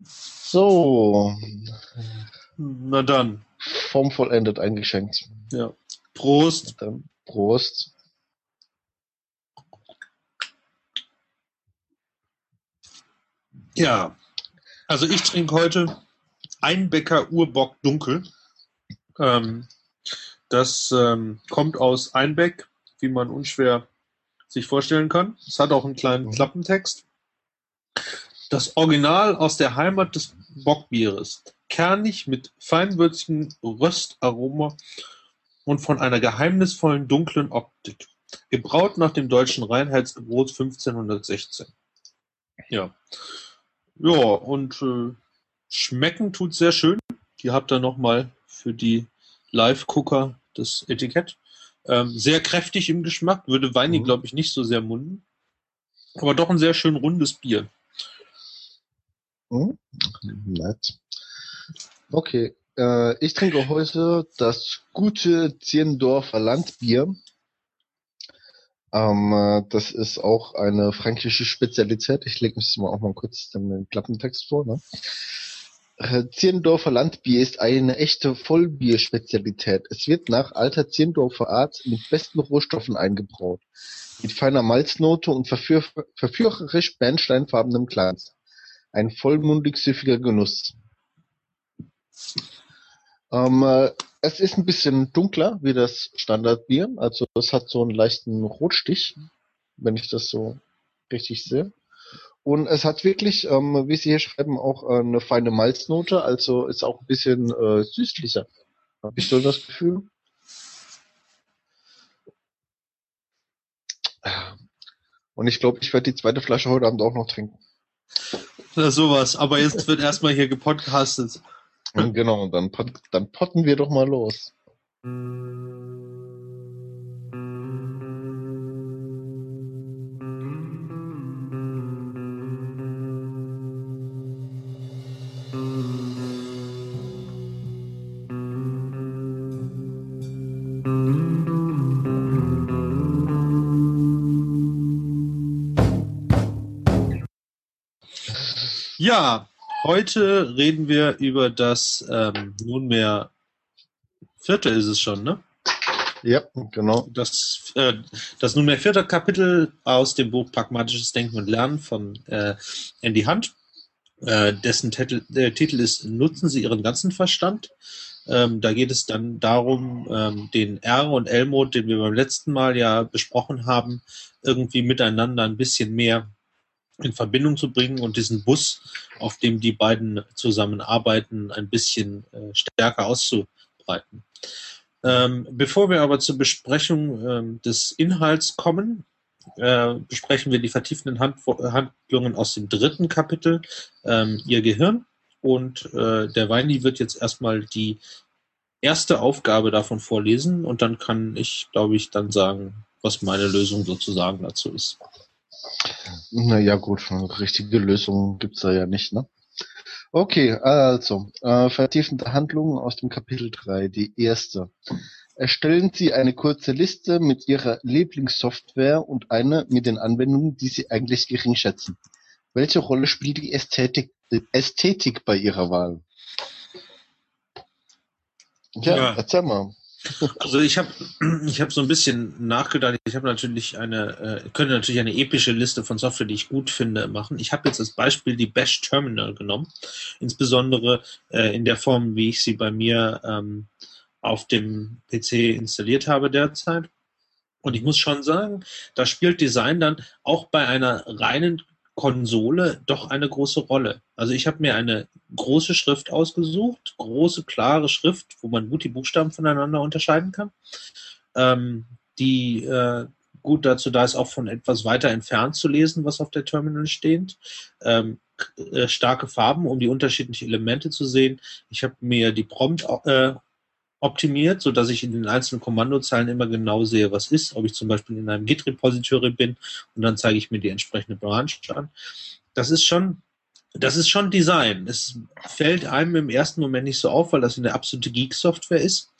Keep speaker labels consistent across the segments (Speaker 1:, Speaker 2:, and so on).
Speaker 1: So,
Speaker 2: Na dann.
Speaker 1: formvollendet eingeschenkt.
Speaker 2: Ja. Prost.
Speaker 1: Dann Prost.
Speaker 2: Ja. Also ich trinke heute Einbecker Urbock Dunkel. Ähm, das ähm, kommt aus Einbeck, wie man unschwer sich vorstellen kann. Es hat auch einen kleinen
Speaker 1: Mhm.
Speaker 2: Klappentext. Das Original aus der Heimat des Bockbieres. Kernig mit feinwürzigem Röstaroma und von einer geheimnisvollen dunklen Optik. Gebraut nach dem deutschen Reinheitsgebot 1516. Ja. Ja, und äh, schmecken tut sehr schön. Ihr habt da nochmal für die Live-Gucker das Etikett. Ähm, sehr kräftig im Geschmack, würde Weini,
Speaker 1: Mhm.
Speaker 2: glaube ich, nicht so sehr munden. Aber doch ein sehr schön rundes Bier.
Speaker 1: Hm? Nett. Okay, äh, ich trinke heute das gute Zierndorfer Landbier. Ähm, äh, das ist auch eine fränkische Spezialität. Ich lege mich mal auch mal kurz den Klappentext vor. Ne? Äh, Zierndorfer Landbier ist eine echte Vollbier-Spezialität. Es wird nach alter Zierndorfer Art mit besten Rohstoffen eingebraut. Mit feiner Malznote und verführ verführerisch bernsteinfarbenem Glanz. Ein vollmundig süffiger Genuss. Ähm, äh, es ist ein bisschen dunkler wie das Standardbier. Also es hat so einen leichten Rotstich, wenn ich das so richtig sehe. Und es hat wirklich, ähm, wie Sie hier schreiben, auch eine feine Malznote. Also ist auch ein bisschen äh, süßlicher. Habe ich so das Gefühl. Und ich glaube, ich werde die zweite Flasche heute Abend auch noch trinken.
Speaker 2: Ja, sowas. Aber jetzt wird erstmal hier gepodcastet.
Speaker 1: Genau, dann, dann potten wir doch mal los.
Speaker 2: Ja, heute reden wir über das ähm, nunmehr vierte ist es schon, ne?
Speaker 1: Ja, genau.
Speaker 2: Das, äh, das nunmehr vierte Kapitel aus dem Buch Pragmatisches Denken und Lernen von äh, Andy Hunt. Äh, dessen Titel, der Titel ist Nutzen Sie Ihren ganzen Verstand. Ähm, da geht es dann darum, ähm, den R und L-Mode, den wir beim letzten Mal ja besprochen haben, irgendwie miteinander ein bisschen mehr in Verbindung zu bringen und diesen Bus, auf dem die beiden zusammenarbeiten, ein bisschen äh, stärker auszubreiten. Ähm, bevor wir aber zur Besprechung ähm, des Inhalts kommen, äh, besprechen wir die vertiefenden Hand Handlungen aus dem dritten Kapitel, ähm, Ihr Gehirn. Und äh, der Weini wird jetzt erstmal die erste Aufgabe davon vorlesen und dann kann ich, glaube ich, dann sagen, was meine Lösung sozusagen dazu ist.
Speaker 1: Naja, gut, richtige Lösung gibt's da ja nicht, ne? Okay, also, äh, vertiefende Handlungen aus dem Kapitel 3. Die erste. Erstellen Sie eine kurze Liste mit Ihrer Lieblingssoftware und eine mit den Anwendungen, die Sie eigentlich gering schätzen. Welche Rolle spielt die Ästhetik, Ästhetik bei Ihrer Wahl? Ja,
Speaker 2: Ja.
Speaker 1: erzähl mal.
Speaker 2: Also ich habe ich hab so ein bisschen nachgedacht. Ich habe natürlich eine, äh, könnte natürlich eine epische Liste von Software, die ich gut finde, machen. Ich habe jetzt als Beispiel die Bash Terminal genommen, insbesondere äh, in der Form, wie ich sie bei mir ähm, auf dem PC installiert habe derzeit. Und ich muss schon sagen, da spielt Design dann auch bei einer reinen Konsole doch eine große Rolle. Also ich habe mir eine große Schrift ausgesucht, große, klare Schrift, wo man gut die Buchstaben voneinander unterscheiden kann, ähm, die äh, gut dazu da ist, auch von etwas weiter entfernt zu lesen, was auf der Terminal steht. Ähm, äh, starke Farben, um die unterschiedlichen Elemente zu sehen. Ich habe mir die Prompt äh, optimiert, so dass ich in den einzelnen Kommandozeilen immer genau sehe, was ist, ob ich zum Beispiel in einem Git-Repository bin und dann zeige ich mir die entsprechende Branch an. Das ist schon, das ist schon Design. Es fällt einem im ersten Moment nicht so auf, weil das eine absolute Geek-Software ist.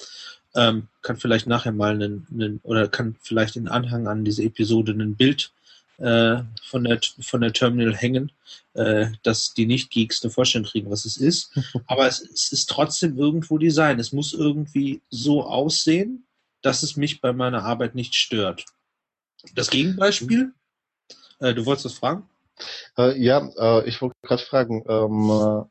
Speaker 2: Ähm, kann vielleicht nachher mal einen, einen oder kann vielleicht in Anhang an diese Episode ein Bild äh, von, der, von der Terminal hängen, äh, dass die Nicht-Geeks eine Vorstellung kriegen, was es ist. Aber es, es ist trotzdem irgendwo Design. Es muss irgendwie so aussehen, dass es mich bei meiner Arbeit nicht stört. Das Gegenbeispiel, äh, du wolltest was fragen?
Speaker 1: Äh, ja, äh, ich wollte gerade fragen, ähm, äh,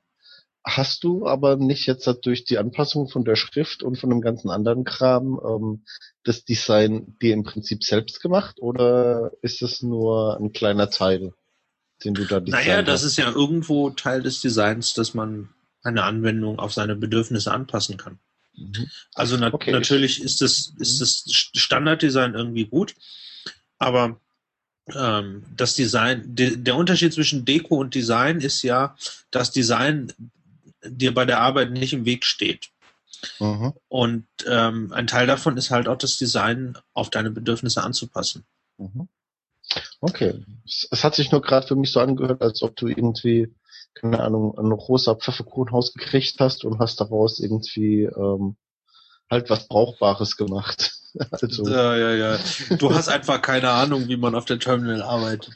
Speaker 1: hast du aber nicht jetzt durch die Anpassung von der Schrift und von dem ganzen anderen Kram ähm, das Design dir im Prinzip selbst gemacht oder ist es nur ein kleiner Teil, den du da
Speaker 2: designt Naja, das ist ja irgendwo Teil des Designs, dass man eine Anwendung auf seine Bedürfnisse anpassen kann. Mhm. Also na okay, natürlich ist das, ist das Standarddesign irgendwie gut, aber ähm, das Design, de, der Unterschied zwischen Deko und Design ist ja, dass Design dir bei der Arbeit nicht im Weg steht. Mhm. Und ähm, ein Teil davon ist halt auch das Design auf deine Bedürfnisse anzupassen. Mhm.
Speaker 1: Okay. Es, hat sich nur gerade für mich so angehört, als ob du irgendwie, keine Ahnung, ein rosa Pfefferkuchenhaus gekriegt hast und hast daraus irgendwie ähm, halt was Brauchbares gemacht.
Speaker 2: also. Ja, ja, ja. Du hast einfach keine Ahnung, wie man auf der Terminal arbeitet.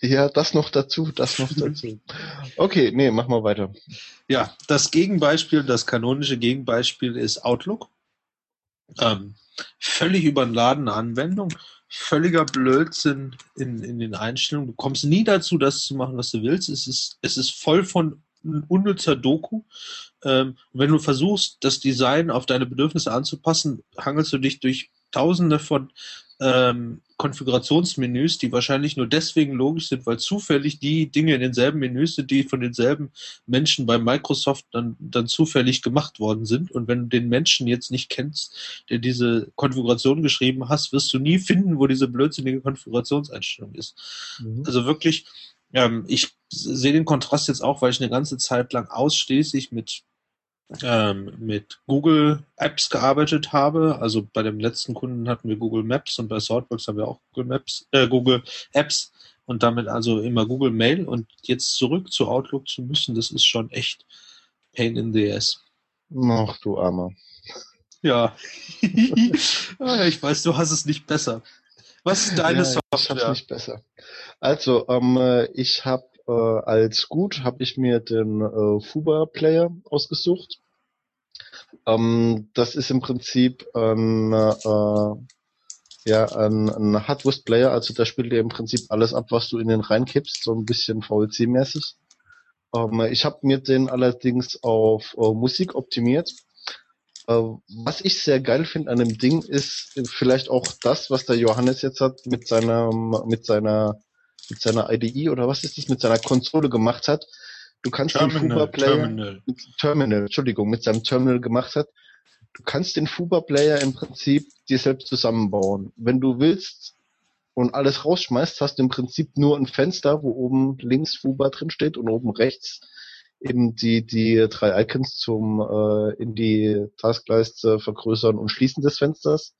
Speaker 1: Ja, das noch dazu, das noch dazu. Okay, nee, mach mal weiter.
Speaker 2: Ja, das Gegenbeispiel, das kanonische Gegenbeispiel ist Outlook. Ähm, völlig überladene Anwendung, völliger Blödsinn in, in den Einstellungen. Du kommst nie dazu, das zu machen, was du willst. Es ist, es ist voll von unnützer Doku. Ähm, wenn du versuchst, das Design auf deine Bedürfnisse anzupassen, hangelst du dich durch tausende von ähm, Konfigurationsmenüs, die wahrscheinlich nur deswegen logisch sind, weil zufällig die Dinge in denselben Menüs sind, die von denselben Menschen bei Microsoft dann, dann zufällig gemacht worden sind. Und wenn du den Menschen jetzt nicht kennst, der diese Konfiguration geschrieben hast, wirst du nie finden, wo diese blödsinnige Konfigurationseinstellung ist. Mhm. Also wirklich, ähm, ich sehe den Kontrast jetzt auch, weil ich eine ganze Zeit lang ausschließlich mit ähm, mit Google Apps gearbeitet habe. Also bei dem letzten Kunden hatten wir Google Maps und bei Swordworks haben wir auch Google Maps, äh, Google Apps und damit also immer Google Mail und jetzt zurück zu Outlook zu müssen, das ist schon echt Pain in the ass.
Speaker 1: Ach du Armer.
Speaker 2: Ja. Ah, ich weiß, du hast es nicht besser. Was ist deine ja, Software? Ich hab's
Speaker 1: nicht besser. Also, ähm, ich habe äh, als gut habe ich mir den äh, Fuba Player ausgesucht. Ähm, das ist im Prinzip ein, äh, ja, ein, ein Hardwurst Player, also da spielt ihr im Prinzip alles ab, was du in den reinkippst, so ein bisschen VLC-mäßig. Ähm, ich habe mir den allerdings auf äh, Musik optimiert. Äh, was ich sehr geil finde an dem Ding ist vielleicht auch das, was der Johannes jetzt hat mit seiner mit seiner mit seiner IDE oder was ist das mit seiner Konsole gemacht hat. Du kannst Terminal, den Fuba Player Terminal. Terminal, Entschuldigung, mit seinem Terminal gemacht hat. Du kannst den Fuba Player im Prinzip dir selbst zusammenbauen. Wenn du willst und alles rausschmeißt, hast du im Prinzip nur ein Fenster, wo oben links Fuba drin steht und oben rechts eben die die drei Icons zum äh, in die Taskleiste vergrößern und schließen des Fensters.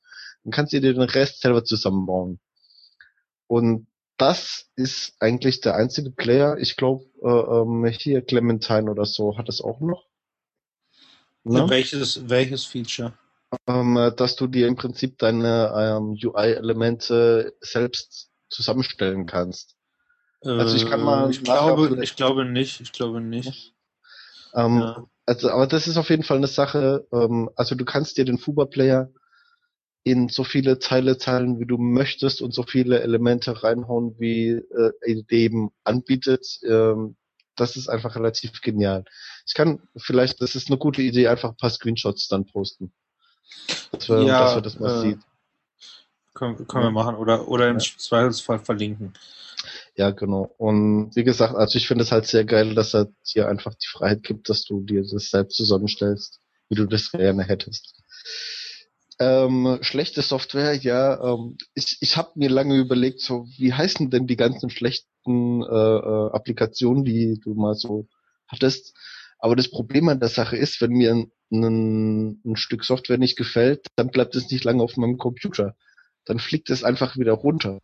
Speaker 1: Dann kannst du dir den Rest selber zusammenbauen. Und das ist eigentlich der einzige Player. Ich glaube, äh, ähm, hier Clementine oder so hat es auch noch.
Speaker 2: Ne? Welches, welches Feature?
Speaker 1: Ähm, dass du dir im Prinzip deine ähm, UI-Elemente selbst zusammenstellen kannst.
Speaker 2: Also ich kann mal. Äh, ich glaube, ich glaube nicht. Ich glaube nicht.
Speaker 1: Ähm, ja. Also, aber das ist auf jeden Fall eine Sache. Ähm, also du kannst dir den Fuba-Player in so viele Teile teilen, wie du möchtest und so viele Elemente reinhauen, wie äh, eben anbietet. Ähm, das ist einfach relativ genial. Ich kann vielleicht, das ist eine gute Idee, einfach ein paar Screenshots dann posten.
Speaker 2: Dass wir, ja, dass wir das mal äh, sieht. Können, können ja. wir machen oder, oder im ja. Zweifelsfall verlinken.
Speaker 1: Ja, genau. Und wie gesagt, also ich finde es halt sehr geil, dass er dir einfach die Freiheit gibt, dass du dir das selbst zusammenstellst, wie du das gerne hättest. Ähm, schlechte Software, ja. Ähm, ich ich habe mir lange überlegt, so wie heißen denn die ganzen schlechten äh, äh, Applikationen, die du mal so hattest. Aber das Problem an der Sache ist, wenn mir ein, ein, ein Stück Software nicht gefällt, dann bleibt es nicht lange auf meinem Computer. Dann fliegt es einfach wieder runter.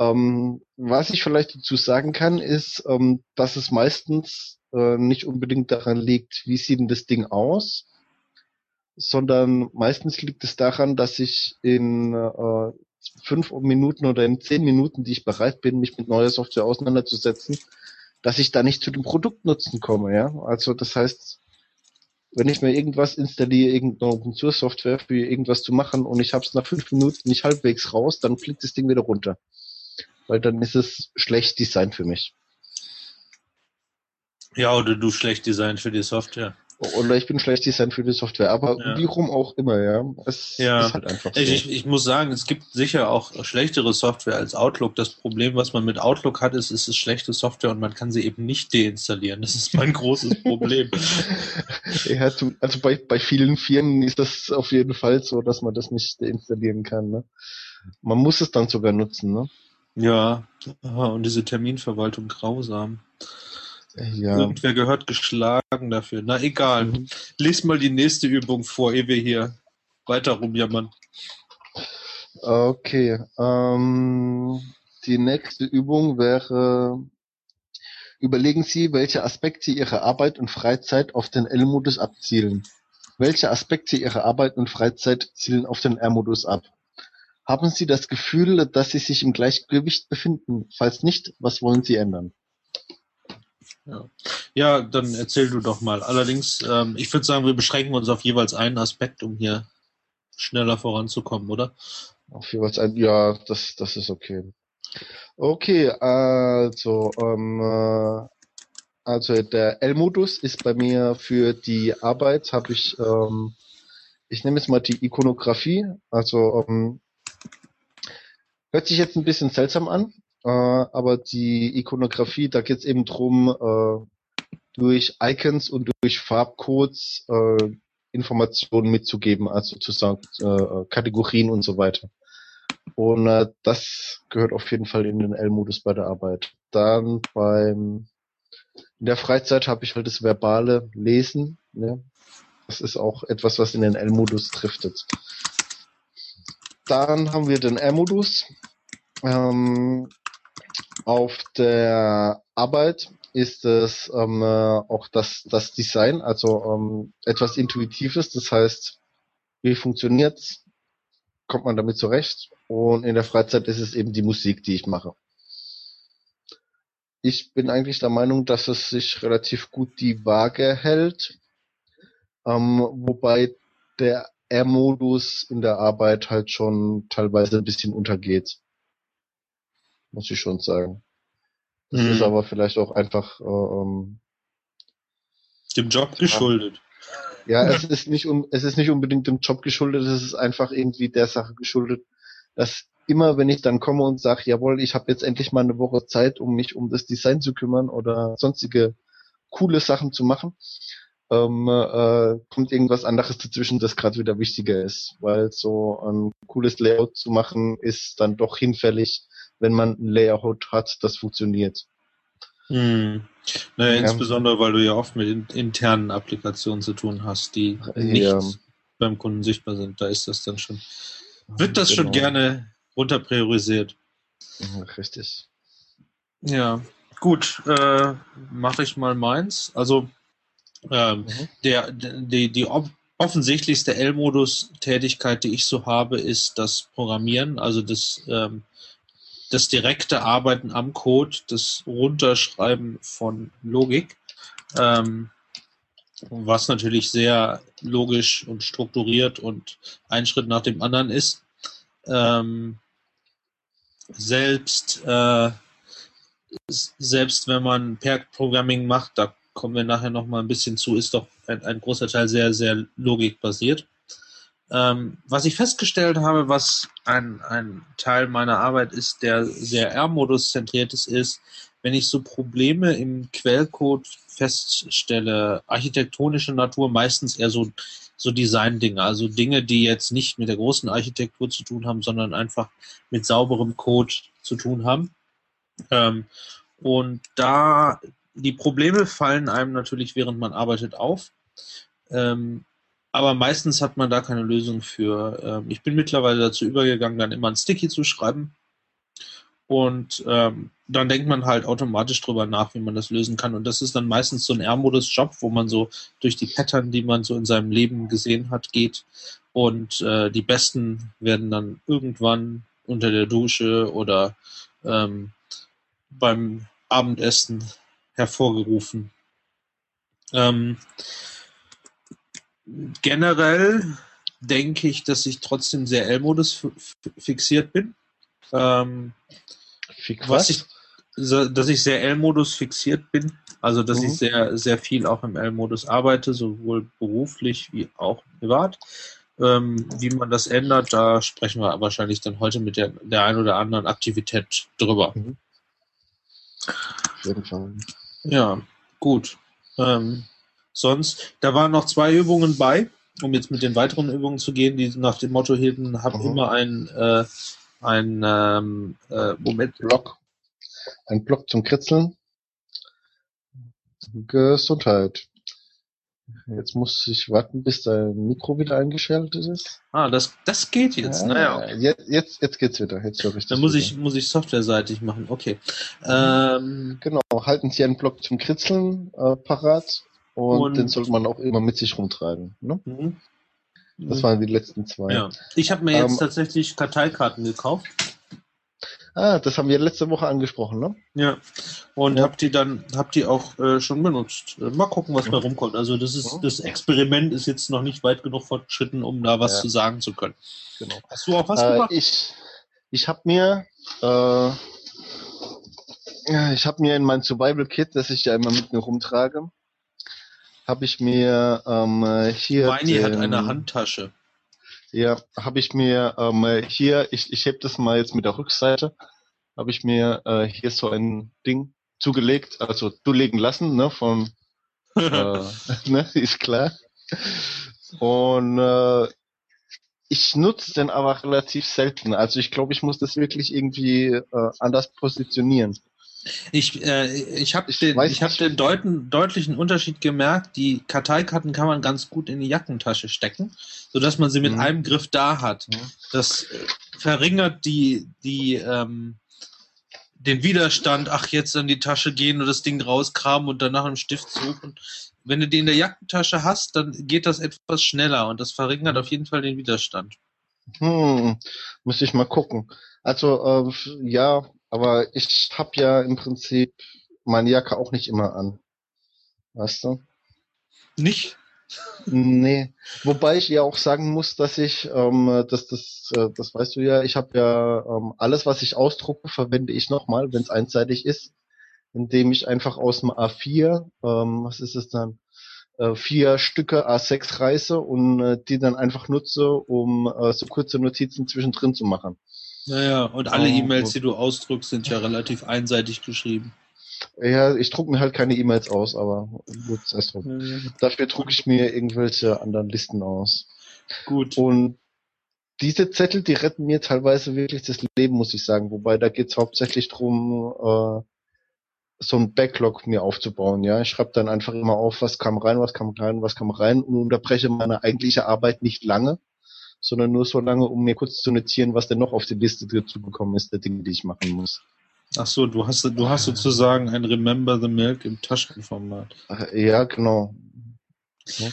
Speaker 1: Ähm, was ich vielleicht dazu sagen kann, ist, ähm, dass es meistens äh, nicht unbedingt daran liegt, wie sieht denn das Ding aus, sondern meistens liegt es daran, dass ich in, äh, fünf Minuten oder in zehn Minuten, die ich bereit bin, mich mit neuer Software auseinanderzusetzen, dass ich da nicht zu dem Produktnutzen komme, ja. Also das heißt, wenn ich mir irgendwas installiere, irgendeine Open Source Software für irgendwas zu machen und ich habe es nach fünf Minuten nicht halbwegs raus, dann fliegt das Ding wieder runter. Weil dann ist es schlecht designt für mich.
Speaker 2: Ja, oder du schlecht designt für die Software.
Speaker 1: Oder ich bin schlecht designt für die Software, aber
Speaker 2: Ja.
Speaker 1: wie rum auch immer, ja. Es
Speaker 2: Ja.
Speaker 1: ist halt einfach so.
Speaker 2: Ich, ich, muss sagen, es gibt sicher auch schlechtere Software als Outlook. Das Problem, was man mit Outlook hat, ist, es ist schlechte Software und man kann sie eben nicht deinstallieren. Das ist mein großes Problem.
Speaker 1: ja, also bei, bei vielen Firmen ist das auf jeden Fall so, dass man das nicht installieren kann. Ne? Man muss es dann sogar nutzen. Ne?
Speaker 2: ja, aha, und diese Terminverwaltung grausam.
Speaker 1: Ja.
Speaker 2: Irgendwer gehört geschlagen dafür. Na egal.
Speaker 1: Mhm.
Speaker 2: Lies mal die nächste Übung vor, ehe wir hier weiter rumjammern.
Speaker 1: Okay. Ähm, die nächste Übung wäre, überlegen Sie, welche Aspekte Ihrer Arbeit und Freizeit auf den L-Modus abzielen. Welche Aspekte Ihrer Arbeit und Freizeit zielen auf den R-Modus ab? Haben Sie das Gefühl, dass Sie sich im Gleichgewicht befinden? Falls nicht, was wollen Sie ändern?
Speaker 2: Ja, dann erzähl du doch mal. Allerdings, ähm, ich würde sagen, wir beschränken uns auf jeweils einen Aspekt, um hier schneller voranzukommen, oder?
Speaker 1: Auf jeweils ein, ja, das, das ist okay. Okay, also, ähm, äh, also der L-Modus ist bei mir für die Arbeit, habe ich, ähm, ich nehme jetzt mal die Ikonografie, also ähm, hört sich jetzt ein bisschen seltsam an, äh, aber die Ikonografie, da geht es eben drum, äh, durch Icons und durch Farbcodes äh, Informationen mitzugeben, also zu sagen, äh, Kategorien und so weiter. Und äh, das gehört auf jeden Fall in den L-Modus bei der Arbeit. Dann beim in der Freizeit habe ich halt das verbale Lesen. Ne? Das ist auch etwas, was in den L-Modus driftet. Dann haben wir den R-Modus. Ähm, auf der Arbeit ist es ähm, äh, auch das, das Design, also ähm, etwas Intuitives. Das heißt, wie funktioniert's? Kommt man damit zurecht? Und in der Freizeit ist es eben die Musik, die ich mache. Ich bin eigentlich der Meinung, dass es sich relativ gut die Waage hält, ähm, wobei der R-Modus in der Arbeit halt schon teilweise ein bisschen untergeht. Muss ich schon sagen. Das
Speaker 2: Mhm.
Speaker 1: ist aber vielleicht auch einfach, äh, ähm,
Speaker 2: Dem Job geschuldet.
Speaker 1: ja, es ist nicht, un es ist nicht unbedingt dem Job geschuldet, es ist einfach irgendwie der Sache geschuldet, dass immer, wenn ich dann komme und sage, jawohl, ich habe jetzt endlich mal eine Woche Zeit, um mich um das Design zu kümmern oder sonstige coole Sachen zu machen, ähm, äh, kommt irgendwas anderes dazwischen, das gerade wieder wichtiger ist, weil so ein cooles Layout zu machen ist dann doch hinfällig, wenn man ein Layout hat, das funktioniert.
Speaker 2: Hm. Naja,
Speaker 1: Ja.
Speaker 2: insbesondere, weil du ja oft mit in, internen Applikationen zu tun hast, die nicht
Speaker 1: Ja.
Speaker 2: beim Kunden sichtbar sind. Da ist das dann schon, wird das schon
Speaker 1: Genau.
Speaker 2: gerne runter priorisiert.
Speaker 1: Ja, Richtig.
Speaker 2: Ja, gut, äh, mache ich mal meins. Also ähm,
Speaker 1: Mhm.
Speaker 2: der, die, die off- offensichtlichste L-Modus-Tätigkeit, die ich so habe, ist das Programmieren, also das, ähm, das direkte Arbeiten am Code, das Runterschreiben von Logik, ähm, was natürlich sehr logisch und strukturiert und ein Schritt nach dem anderen ist. Ähm, selbst äh, selbst wenn man Pair-Programming macht, da kommen wir nachher noch mal ein bisschen zu, ist doch ein, ein großer Teil sehr, sehr logikbasiert. Ähm, was ich festgestellt habe, was ein, ein Teil meiner Arbeit ist, der sehr R-Modus zentriert ist, ist, wenn ich so Probleme im Quellcode feststelle, architektonische Natur, meistens eher so, so Design-Dinge, also Dinge, die jetzt nicht mit der großen Architektur zu tun haben, sondern einfach mit sauberem Code zu tun haben. Ähm, und da die Probleme fallen einem natürlich, während man arbeitet, auf. Ähm, aber meistens hat man da keine Lösung für. Ähm, ich bin mittlerweile dazu übergegangen, dann immer ein Sticky zu schreiben. Und ähm, dann denkt man halt automatisch drüber nach, wie man das lösen kann. Und das ist dann meistens so ein R-Modus-Job, wo man so durch die Pattern, die man so in seinem Leben gesehen hat, geht. Und äh, die besten werden dann irgendwann unter der Dusche oder ähm, beim Abendessen hervorgerufen. Ähm, generell denke ich, dass ich trotzdem sehr L-Modus fixiert bin. Ähm,
Speaker 1: Fix
Speaker 2: was ich, so, dass ich sehr L-Modus fixiert bin. Also, dass
Speaker 1: Mhm.
Speaker 2: ich sehr, sehr viel auch im L-Modus arbeite, sowohl beruflich wie auch privat. Ähm, wie man das ändert, da sprechen wir wahrscheinlich dann heute mit der, der ein oder anderen Aktivität drüber.
Speaker 1: Fall.
Speaker 2: Ja, gut. Ähm, sonst, da waren noch zwei Übungen bei, um jetzt mit den weiteren Übungen zu gehen, die nach dem Motto hielten, hab
Speaker 1: Mhm.
Speaker 2: immer ein, äh, ein ähm, äh, Moment.
Speaker 1: Block. Ein Block zum Kritzeln. Gesundheit. Jetzt muss ich warten, bis dein Mikro wieder eingeschaltet ist.
Speaker 2: Ah, das, das geht jetzt. naja, okay.
Speaker 1: jetzt, jetzt, jetzt geht's wieder. Jetzt höre ich
Speaker 2: Dann muss
Speaker 1: wieder.
Speaker 2: ich, muss ich softwareseitig machen. Okay. Ähm,
Speaker 1: Genau, halten Sie einen Block zum Kritzeln äh, parat und,
Speaker 2: Und-
Speaker 1: den sollte man auch immer mit sich rumtragen. Ne?
Speaker 2: mhm.
Speaker 1: Das waren die letzten zwei.
Speaker 2: ja. Ich habe mir jetzt
Speaker 1: Ähm,
Speaker 2: tatsächlich Karteikarten gekauft.
Speaker 1: Ah, das haben wir letzte Woche angesprochen, ne?
Speaker 2: Ja. Und
Speaker 1: Ja.
Speaker 2: hab die dann, hab die auch äh, schon benutzt. Äh, Mal gucken, was bei rumkommt. Also das ist,
Speaker 1: Ja.
Speaker 2: das Experiment ist jetzt noch nicht weit genug fortgeschritten, um da was
Speaker 1: Ja.
Speaker 2: zu sagen zu können.
Speaker 1: Genau.
Speaker 2: Hast du auch was
Speaker 1: Äh,
Speaker 2: gemacht?
Speaker 1: ich ich habe mir äh, ja, ich habe mir in mein Survival Kit, das ich ja immer mit mir rumtrage, habe ich mir ähm, äh, hier
Speaker 2: Weini hat eine Handtasche.
Speaker 1: Ja, habe ich mir ähm, äh, hier, ich, ich heb das mal jetzt mit der Rückseite, habe ich mir äh, hier so ein Ding zugelegt, also zulegen lassen, ne, von, äh, ne, ist klar. Und äh, ich nutze den aber relativ selten. Also ich glaube, ich muss das wirklich irgendwie äh, anders positionieren.
Speaker 2: Ich, äh, ich habe den, ich hab den deuten, deutlichen Unterschied gemerkt. Die Karteikarten kann man ganz gut in die Jackentasche stecken, sodass man sie mit
Speaker 1: Mhm.
Speaker 2: einem Griff da hat.
Speaker 1: Mhm.
Speaker 2: Das äh, verringert die, die, ähm, den Widerstand, ach, jetzt in die Tasche gehen und das Ding rauskramen und danach einen Stift suchen. Wenn du die in der Jackentasche hast, dann geht das etwas schneller und das verringert
Speaker 1: Mhm.
Speaker 2: auf jeden Fall den Widerstand.
Speaker 1: Hm, muss ich mal gucken. Also äh, ja, aber ich habe ja im Prinzip meine Jacke auch nicht immer an. Weißt du?
Speaker 2: Nicht?
Speaker 1: Nee. Wobei ich ja auch sagen muss, dass ich, ähm, dass das, äh, das weißt du ja, ich habe ja ähm, alles, was ich ausdrucke, verwende ich nochmal, wenn es einseitig ist, indem ich einfach aus dem A4, ähm, was ist es dann, äh, vier Stücke A6 reiße und äh, die dann einfach nutze, um äh, so kurze Notizen zwischendrin zu machen.
Speaker 2: Naja, und alle
Speaker 1: Oh,
Speaker 2: E-Mails,
Speaker 1: gut.
Speaker 2: die du ausdrückst, sind ja relativ einseitig geschrieben.
Speaker 1: Ja, ich drucke mir halt keine E-Mails aus, aber gut, sei es drum. Dafür drucke ich mir irgendwelche anderen Listen aus.
Speaker 2: Gut.
Speaker 1: Und diese Zettel, die retten mir teilweise wirklich das Leben, muss ich sagen. Wobei da geht's hauptsächlich drum, äh, so ein Backlog mir aufzubauen. Ja, ich schreibe dann einfach immer auf, was kam rein, was kam rein, was kam rein und unterbreche meine eigentliche Arbeit nicht lange, sondern nur so lange, um mir kurz zu notieren, was denn noch auf die Liste dazugekommen ist, der Dinge, die ich machen muss.
Speaker 2: Ach so, du hast, du hast sozusagen ein Remember the Milk im Taschenformat.
Speaker 1: Ja, genau.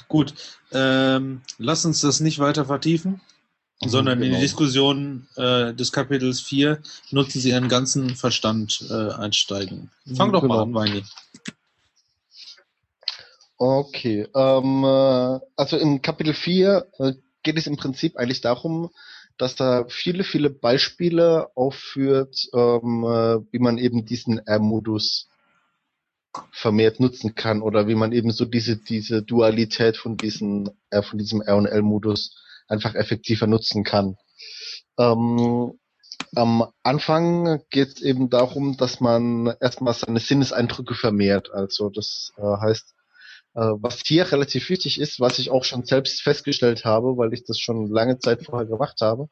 Speaker 2: Gut, ähm, lass uns das nicht weiter vertiefen,
Speaker 1: Mhm,
Speaker 2: sondern in
Speaker 1: genau.
Speaker 2: die Diskussion äh, des Kapitels 4 nutzen Sie Ihren ganzen Verstand äh, einsteigen. Fang doch mal
Speaker 1: Genau.
Speaker 2: an, Weini.
Speaker 1: Okay, ähm, äh, also im Kapitel 4 äh, geht es im Prinzip eigentlich darum, dass da viele, viele Beispiele aufführt, ähm, äh, wie man eben diesen R-Modus vermehrt nutzen kann oder wie man eben so diese, diese Dualität von diesen, äh, von diesem R- und L-Modus einfach effektiver nutzen kann. Ähm, am Anfang geht es eben darum, dass man erstmal seine Sinneseindrücke vermehrt. Also das äh, heißt, was hier relativ wichtig ist, was ich auch schon selbst festgestellt habe, weil ich das schon lange Zeit vorher gemacht habe,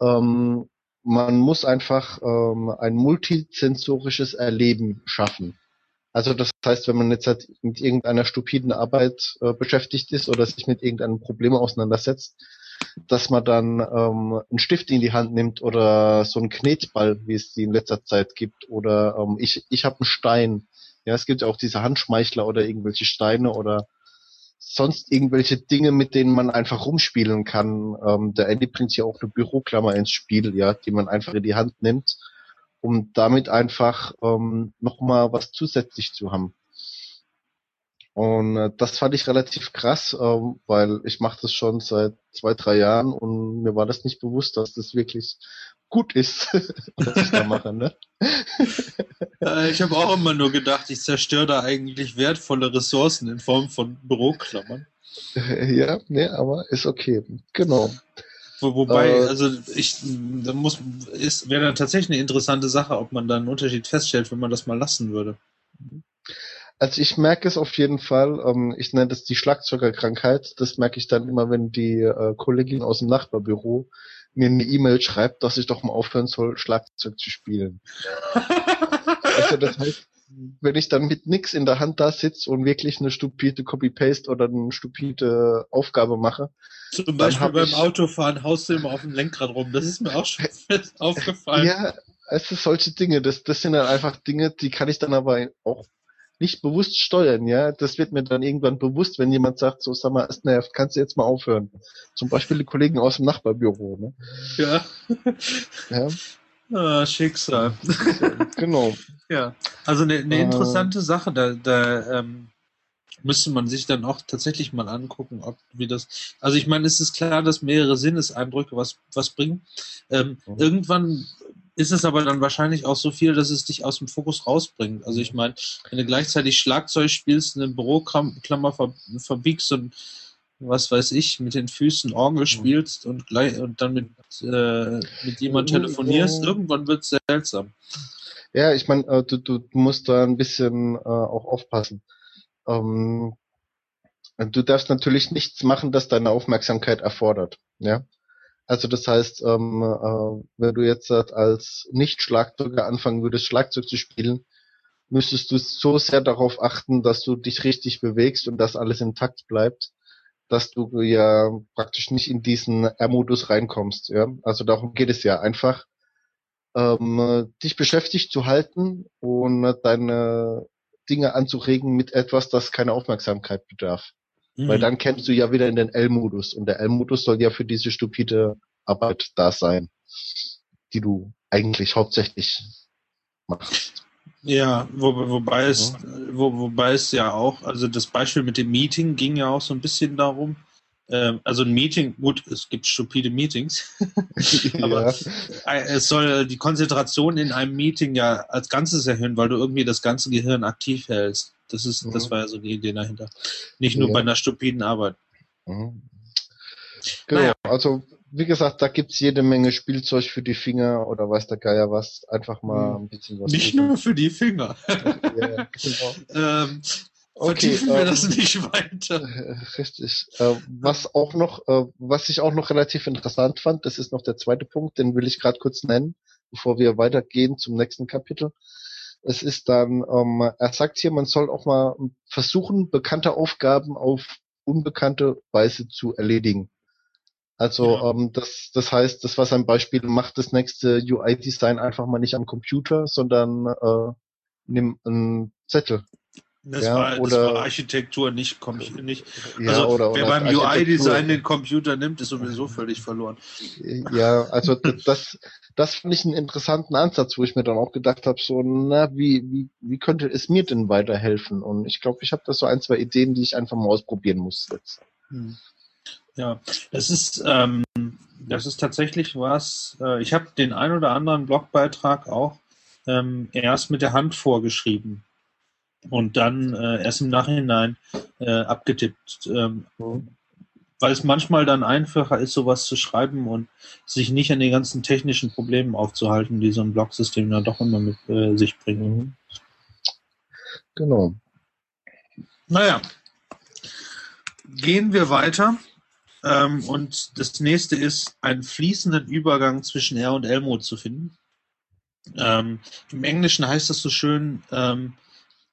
Speaker 1: ähm, man muss einfach ähm, ein multisensorisches Erleben schaffen. Also das heißt, wenn man jetzt halt mit irgendeiner stupiden Arbeit äh, beschäftigt ist oder sich mit irgendeinem Problem auseinandersetzt, dass man dann ähm, einen Stift in die Hand nimmt oder so einen Knetball, wie es die in letzter Zeit gibt, oder ähm, ich, ich habe einen Stein. Ja, es gibt auch diese Handschmeichler oder irgendwelche Steine oder sonst irgendwelche Dinge, mit denen man einfach rumspielen kann. Ähm, der Andy bringt ja auch eine Büroklammer ins Spiel, ja, die man einfach in die Hand nimmt, um damit einfach ähm, nochmal was zusätzlich zu haben. Und äh, das fand ich relativ krass, äh, weil ich mache das schon seit zwei, drei Jahren und mir war das nicht bewusst, dass das wirklich gut ist, was ich da mache. Ne?
Speaker 2: ich habe auch immer nur gedacht, ich zerstöre da eigentlich wertvolle Ressourcen in Form von Büroklammern.
Speaker 1: Ja, nee, aber ist okay. Genau.
Speaker 2: Wo, wobei, äh, also ich, da muss, ist, wäre dann tatsächlich eine interessante Sache, ob man da einen Unterschied feststellt, wenn man das mal lassen würde.
Speaker 1: Also ich merke es auf jeden Fall, ähm, ich nenne das die Schlagzeugerkrankheit. Das merke ich dann immer, wenn die äh, Kollegin aus dem Nachbarbüro mir eine E-Mail schreibt, dass ich doch mal aufhören soll, Schlagzeug zu spielen. also das heißt, wenn ich dann mit nix in der Hand da sitze und wirklich eine stupide Copy-Paste oder eine stupide Aufgabe mache.
Speaker 2: Zum Beispiel beim Autofahren haust du immer auf dem Lenkrad rum. Das ist mir auch schon aufgefallen.
Speaker 1: Ja, es ist solche Dinge. Das, das sind dann einfach Dinge, die kann ich dann aber auch nicht bewusst steuern, ja. Das wird mir dann irgendwann bewusst, wenn jemand sagt, so, sag mal, es nervt, kannst du jetzt mal aufhören. Zum Beispiel die Kollegen aus dem Nachbarbüro, ne?
Speaker 2: Ja. ja. Ah, Schicksal.
Speaker 1: genau.
Speaker 2: Ja, also eine, eine äh. interessante äh, Sache, da, da ähm, müsste man sich dann auch tatsächlich mal angucken, ob wie das. Also ich meine, es ist klar, dass mehrere Sinneseindrücke was, was bringen. Ähm, mhm. Irgendwann ist es aber dann wahrscheinlich auch so viel, dass es dich aus dem Fokus rausbringt. Also ich meine, wenn du gleichzeitig Schlagzeug spielst, eine Büroklammer ver verbiegst und was weiß ich, mit den Füßen Orgel spielst und gleich und dann mit, äh, mit jemand telefonierst, irgendwann wird es seltsam.
Speaker 1: Ja, ich meine, äh, du, du, du musst da ein bisschen äh, auch aufpassen. Ähm, du darfst natürlich nichts machen, das deine Aufmerksamkeit erfordert. Ja. Also das heißt, ähm, äh, wenn du jetzt als Nicht-Schlagzeuger anfangen würdest, Schlagzeug zu spielen, müsstest du so sehr darauf achten, dass du dich richtig bewegst und dass alles intakt bleibt, dass du ja praktisch nicht in diesen R-Modus reinkommst. Ja? Also darum geht es ja einfach, ähm, dich beschäftigt zu halten und deine Dinge anzuregen mit etwas, das keine Aufmerksamkeit bedarf. Mhm. Weil dann kennst du ja wieder in den L-Modus. Und der L-Modus soll ja für diese stupide Arbeit da sein, die du eigentlich hauptsächlich machst.
Speaker 2: Ja, wo, wobei es, ja. Wo, wobei es ja auch, also das Beispiel mit dem Meeting ging ja auch so ein bisschen darum, also ein Meeting, gut, es gibt stupide Meetings, aber ja. es soll die Konzentration in einem Meeting ja als Ganzes erhöhen, weil du irgendwie das ganze Gehirn aktiv hältst. Das ist, mhm. das war ja so die Idee dahinter. Nicht nur ja. bei einer stupiden Arbeit. Mhm.
Speaker 1: Genau, naja. also wie gesagt, da gibt's jede Menge Spielzeug für die Finger oder weiß der Geier was. Einfach mal mhm. ein bisschen was.
Speaker 2: Nicht nur für die Finger. ja, genau. ähm, Okay, wir ähm, das nicht weiter.
Speaker 1: Richtig. Äh, was auch noch, äh, was ich auch noch relativ interessant fand, das ist noch der zweite Punkt, den will ich gerade kurz nennen, bevor wir weitergehen zum nächsten Kapitel. Es ist dann, ähm, er sagt hier, man soll auch mal versuchen, bekannte Aufgaben auf unbekannte Weise zu erledigen. Also ja. ähm, das, das heißt, das war sein Beispiel, macht das nächste UI-Design einfach mal nicht am Computer, sondern äh, nimm einen Zettel
Speaker 2: das, ja, war, oder, das war Architektur, nicht, nicht ja, also oder, wer oder beim UI-Design den Computer nimmt, ist sowieso völlig verloren.
Speaker 1: Ja, also das, das fand ich einen interessanten Ansatz, wo ich mir dann auch gedacht habe, so, na, wie, wie, wie könnte es mir denn weiterhelfen? Und ich glaube, ich habe da so ein, zwei Ideen, die ich einfach mal ausprobieren muss jetzt. Hm.
Speaker 2: Ja, das ist, ähm, das ist tatsächlich was, äh, ich habe den ein oder anderen Blogbeitrag auch ähm, erst mit der Hand vorgeschrieben und dann äh, erst im Nachhinein äh, abgetippt. Ähm, weil es manchmal dann einfacher ist, sowas zu schreiben und sich nicht an den ganzen technischen Problemen aufzuhalten, die so ein Blogsystem dann doch immer mit äh, sich bringen. Mhm.
Speaker 1: Genau.
Speaker 2: Naja, gehen wir weiter. Ähm, und das nächste ist, einen fließenden Übergang zwischen R und L-Mode zu finden. Ähm, Im Englischen heißt das so schön, ähm,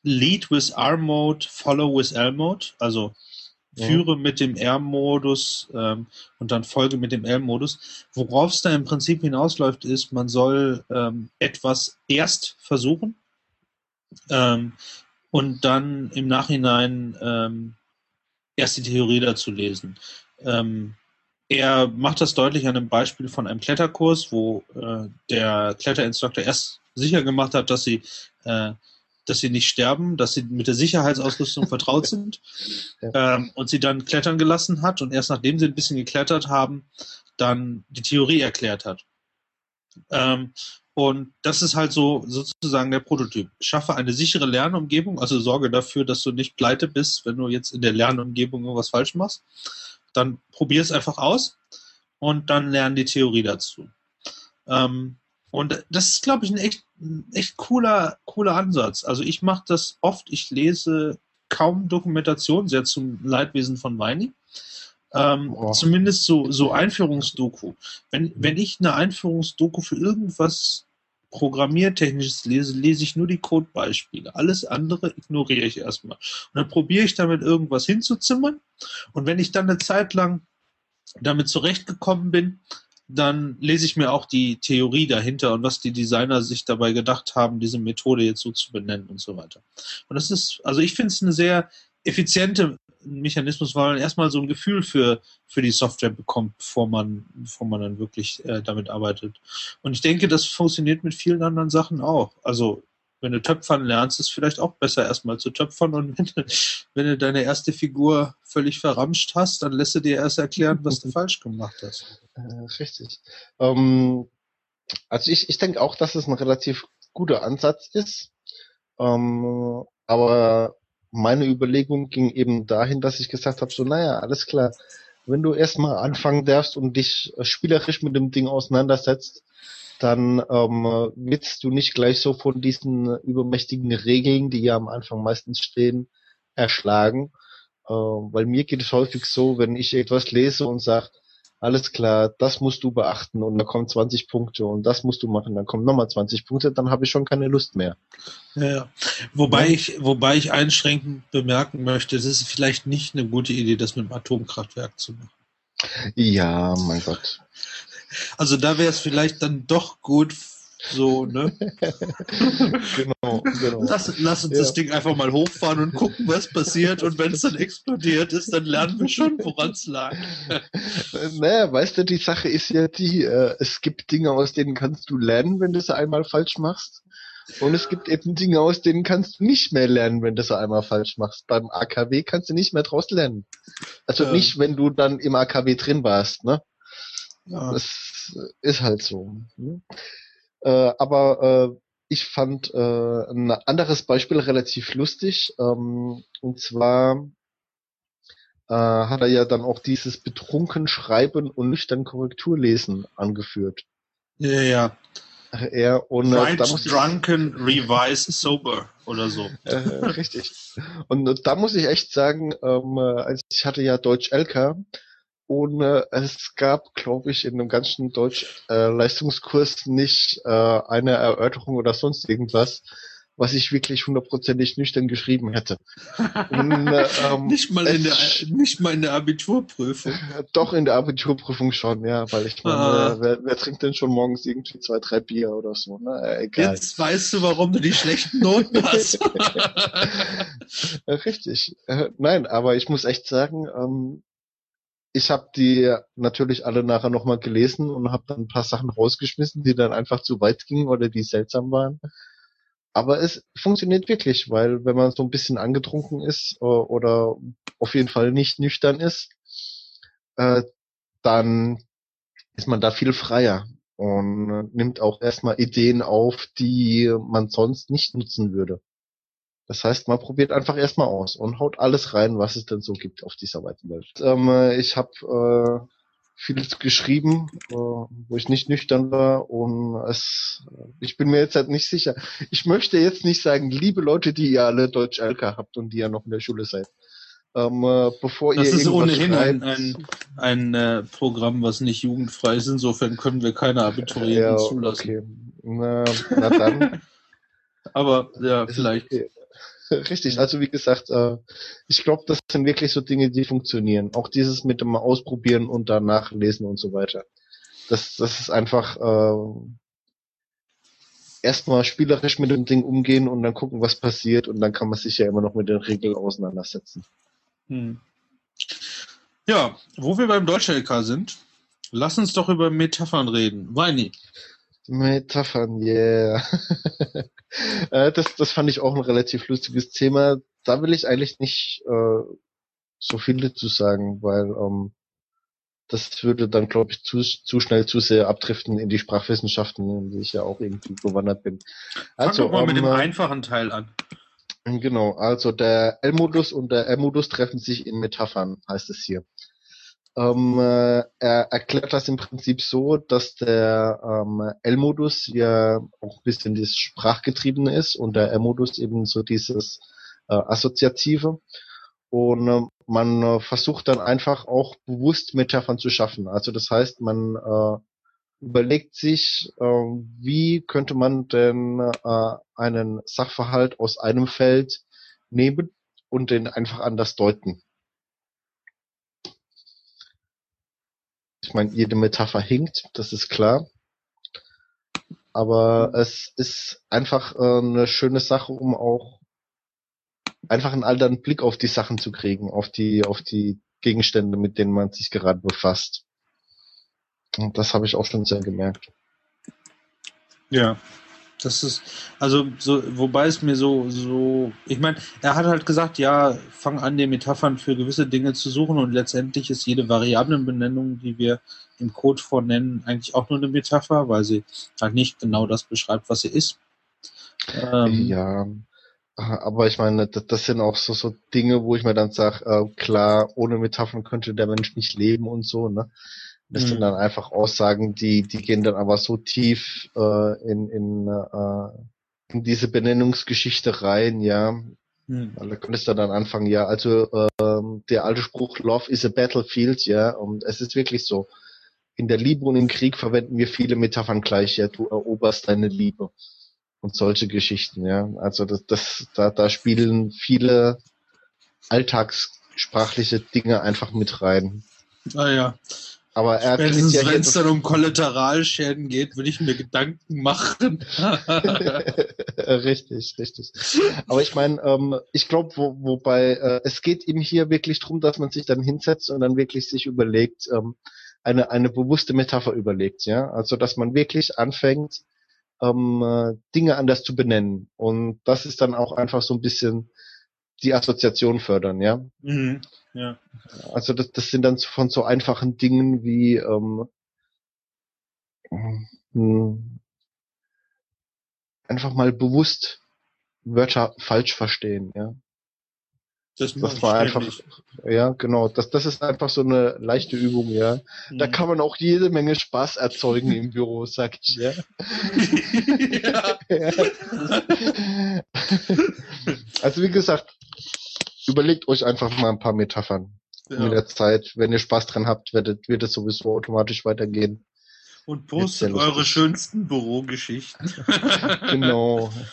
Speaker 2: Lead with R-Mode, Follow with L-Mode, also führe mit dem R-Modus ähm, und dann folge mit dem L-Modus. Worauf es da im Prinzip hinausläuft, ist, man soll ähm, etwas erst versuchen ähm, und dann im Nachhinein ähm, erst die Theorie dazu lesen. Ähm, er macht das deutlich an einem Beispiel von einem Kletterkurs, wo äh, der Kletterinstruktor erst sicher gemacht hat, dass sie, äh, dass sie nicht sterben, dass sie mit der Sicherheitsausrüstung vertraut sind ja. ähm, und sie dann klettern gelassen hat und erst nachdem sie ein bisschen geklettert haben, dann die Theorie erklärt hat. Ähm, und das ist halt so sozusagen der Prototyp. Schaffe eine sichere Lernumgebung, also sorge dafür, dass du nicht pleite bist, wenn du jetzt in der Lernumgebung irgendwas falsch machst. Dann probier es einfach aus und dann lern die Theorie dazu. Ähm, und das ist, glaube ich, ein echt, ein echt cooler, cooler Ansatz. Also ich mache das oft, ich lese kaum Dokumentation, sehr zum Leidwesen von Weini. Ähm, oh. Zumindest so, so Einführungsdoku. Wenn, wenn ich eine Einführungsdoku für irgendwas Programmiertechnisches lese, lese ich nur die Codebeispiele. Alles andere ignoriere ich erstmal. Und dann probiere ich damit irgendwas hinzuzimmern. Und wenn ich dann eine Zeit lang damit zurechtgekommen bin, dann lese ich mir auch die Theorie dahinter und was die Designer sich dabei gedacht haben, diese Methode jetzt so zu benennen und so weiter. Und das ist, also ich finde es eine sehr effiziente Mechanismus, weil man erstmal so ein Gefühl für, für die Software bekommt, bevor man, bevor man dann wirklich äh, damit arbeitet. Und ich denke, das funktioniert mit vielen anderen Sachen auch. Also, wenn du Töpfern lernst, ist es vielleicht auch besser, erstmal zu töpfern. Und wenn du, wenn du deine erste Figur völlig verramscht hast, dann lässt du dir erst erklären, was du falsch gemacht hast.
Speaker 1: Äh, richtig. Ähm, also ich, ich denke auch, dass es ein relativ guter Ansatz ist. Ähm, aber meine Überlegung ging eben dahin, dass ich gesagt habe, so, naja, alles klar, wenn du erstmal anfangen darfst und dich spielerisch mit dem Ding auseinandersetzt, dann ähm, wirst du nicht gleich so von diesen übermächtigen Regeln, die ja am Anfang meistens stehen, erschlagen. Äh, weil mir geht es häufig so, wenn ich etwas lese und sage, alles klar, das musst du beachten und da kommen 20 Punkte und das musst du machen, dann kommen nochmal 20 Punkte, dann habe ich schon keine Lust mehr.
Speaker 2: Ja, wobei ja. ich, wobei ich einschränkend bemerken möchte, es ist vielleicht nicht eine gute Idee, das mit dem Atomkraftwerk zu machen.
Speaker 1: Ja, mein Gott.
Speaker 2: Also da wäre es vielleicht dann doch gut, so, ne? genau, genau. Lass, lass uns ja. das Ding einfach mal hochfahren und gucken, was passiert. Und wenn es dann explodiert ist, dann lernen wir schon, woran es lag.
Speaker 1: naja, weißt du, die Sache ist ja die, äh, es gibt Dinge, aus denen kannst du lernen, wenn du es einmal falsch machst. Und es gibt eben Dinge, aus denen kannst du nicht mehr lernen, wenn du es einmal falsch machst. Beim AKW kannst du nicht mehr draus lernen. Also ja. nicht, wenn du dann im AKW drin warst, ne? Ja. Das ist halt so. Ne? Äh, aber äh, ich fand äh, ein anderes Beispiel relativ lustig. Ähm, und zwar äh, hat er ja dann auch dieses betrunken Schreiben und nüchtern Korrekturlesen angeführt.
Speaker 2: Ja, ja.
Speaker 1: Er und
Speaker 2: äh, da muss ich, drunken, revise, sober oder so.
Speaker 1: Äh, richtig. Und äh, da muss ich echt sagen, ähm, äh, ich hatte ja Deutsch LK und äh, es gab, glaube ich, in dem ganzen Deutsch-Leistungskurs äh, nicht äh, eine Erörterung oder sonst irgendwas, was ich wirklich hundertprozentig nüchtern geschrieben hätte.
Speaker 2: Und, äh, ähm, nicht mal in der nicht mal in der Abiturprüfung.
Speaker 1: Doch in der Abiturprüfung schon, ja, weil ich meine, ah. wer, wer trinkt denn schon morgens irgendwie zwei, drei Bier oder so? Ne?
Speaker 2: Egal. Jetzt weißt du, warum du die schlechten Noten hast.
Speaker 1: Richtig. Äh, nein, aber ich muss echt sagen, ähm, ich habe die natürlich alle nachher nochmal gelesen und habe dann ein paar Sachen rausgeschmissen, die dann einfach zu weit gingen oder die seltsam waren. Aber es funktioniert wirklich, weil wenn man so ein bisschen angetrunken ist äh, oder auf jeden Fall nicht nüchtern ist, äh, dann ist man da viel freier und nimmt auch erstmal Ideen auf, die man sonst nicht nutzen würde. Das heißt, man probiert einfach erstmal aus und haut alles rein, was es denn so gibt auf dieser weiten Welt. Ähm, äh, ich habe äh, vieles geschrieben, äh, wo ich nicht nüchtern war und es, ich bin mir jetzt halt nicht sicher. Ich möchte jetzt nicht sagen, liebe Leute, die ihr alle Deutsch LK habt und die ja noch in der Schule seid. Ähm, äh, bevor
Speaker 2: das
Speaker 1: ihr
Speaker 2: ist ohnehin schreibt, ein, ein, ein äh, Programm, was nicht jugendfrei ist. Insofern können wir keine Abiturienten ja, zulassen. Okay.
Speaker 1: Na, na dann.
Speaker 2: Aber ja, vielleicht. Okay.
Speaker 1: Richtig, also wie gesagt, äh, ich glaube, das sind wirklich so Dinge, die funktionieren. Auch dieses mit dem Ausprobieren und danach lesen und so weiter. Das, das ist einfach äh, erstmal spielerisch mit dem Ding umgehen und dann gucken, was passiert und dann kann man sich ja immer noch mit den Regeln auseinandersetzen. Hm.
Speaker 2: Ja, wo wir beim Deutsch-LK sind, lass uns doch über Metaphern reden. Weini.
Speaker 1: Metaphern, yeah. Äh, das, das fand ich auch ein relativ lustiges Thema. Da will ich eigentlich nicht äh, so viel dazu sagen, weil ähm, das würde dann, glaube ich, zu, zu schnell zu sehr abdriften in die Sprachwissenschaften, in die ich ja auch irgendwie bewandert bin.
Speaker 2: Also, Fang doch mal mit dem ähm, einfachen Teil an.
Speaker 1: Genau, also der L-Modus und der R-Modus treffen sich in Metaphern, heißt es hier. Ähm, äh, er erklärt das im Prinzip so, dass der ähm, L-Modus ja auch ein bisschen das Sprachgetriebene ist und der R-Modus eben so dieses äh, Assoziative. Und äh, man äh, versucht dann einfach auch bewusst Metaphern zu schaffen. Also das heißt, man äh, überlegt sich, äh, wie könnte man denn einen Sachverhalt aus einem Feld nehmen und den einfach anders deuten. Ich meine, jede Metapher hinkt, das ist klar. Aber es ist einfach äh, eine schöne Sache, um auch einfach einen anderen Blick auf die Sachen zu kriegen, auf die, auf die Gegenstände, mit denen man sich gerade befasst. Und das habe ich auch schon sehr gemerkt.
Speaker 2: Ja, das ist, also, so, wobei es mir so, so, ich meine, er hat halt gesagt, ja, fang an, die Metaphern für gewisse Dinge zu suchen und letztendlich ist jede Variablenbenennung, die wir im Code vornennen, eigentlich auch nur eine Metapher, weil sie halt nicht genau das beschreibt, was sie ist.
Speaker 1: Ähm, ja, aber ich meine, das, sind auch so, so Dinge, wo ich mir dann sage, äh, klar, ohne Metaphern könnte der Mensch nicht leben und so, ne? Das mhm. sind dann einfach Aussagen, die, die gehen dann aber so tief äh, in, in, äh, in diese Benennungsgeschichte rein, ja. Mhm. Da könntest du dann anfangen, ja, also äh, der alte Spruch, Love is a battlefield, ja, und es ist wirklich so. In der Liebe und im Krieg verwenden wir viele Metaphern gleich, ja, du eroberst deine Liebe. Und solche Geschichten, ja. Also das, das, da, da spielen viele alltagssprachliche Dinge einfach mit rein.
Speaker 2: Ah ja.
Speaker 1: Aber er
Speaker 2: Spätestens ja wenn es dann um Kollateralschäden geht, würde ich mir Gedanken machen.
Speaker 1: richtig, richtig. Aber ich meine, ähm, ich glaube, wo, wobei äh, es geht ihm hier wirklich drum, dass man sich dann hinsetzt und dann wirklich sich überlegt, ähm, eine, eine bewusste Metapher überlegt, ja. Also dass man wirklich anfängt, ähm, äh, Dinge anders zu benennen. Und das ist dann auch einfach so ein bisschen die Assoziation fördern, ja.
Speaker 2: Mhm. Ja.
Speaker 1: Also das, das sind dann von so einfachen Dingen wie ähm, hm, einfach mal bewusst Wörter falsch verstehen, ja. Das, das war einfach, ja, genau. Das, das ist einfach so eine leichte Übung, ja. Mhm. Da kann man auch jede Menge Spaß erzeugen im Büro, sag ich, ja. ja. also wie gesagt, überlegt euch einfach mal ein paar Metaphern. Ja. Mit der Zeit, wenn ihr Spaß dran habt, werdet, wird es sowieso automatisch weitergehen.
Speaker 2: Und postet eure schönsten Bürogeschichten.
Speaker 1: genau.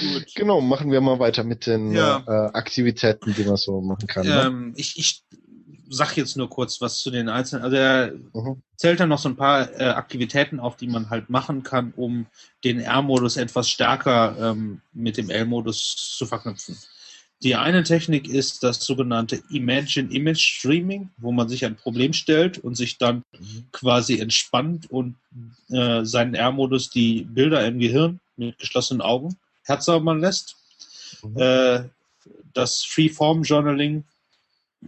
Speaker 1: Gut. Genau, machen wir mal weiter mit den ja. äh, Aktivitäten, die man so machen kann.
Speaker 2: Ne? Ähm, ne? ich, ich sag jetzt nur kurz was zu den einzelnen. Also er mhm. zählt dann noch so ein paar äh, Aktivitäten auf, die man halt machen kann, um den R-Modus etwas stärker ähm, mit dem L-Modus zu verknüpfen. Die eine Technik ist das sogenannte Imagine Image Streaming, wo man sich ein Problem stellt und sich dann quasi entspannt und äh, seinen R-Modus die Bilder im Gehirn mit geschlossenen Augen herzaubern lässt. Mhm. Äh, das Freeform Journaling,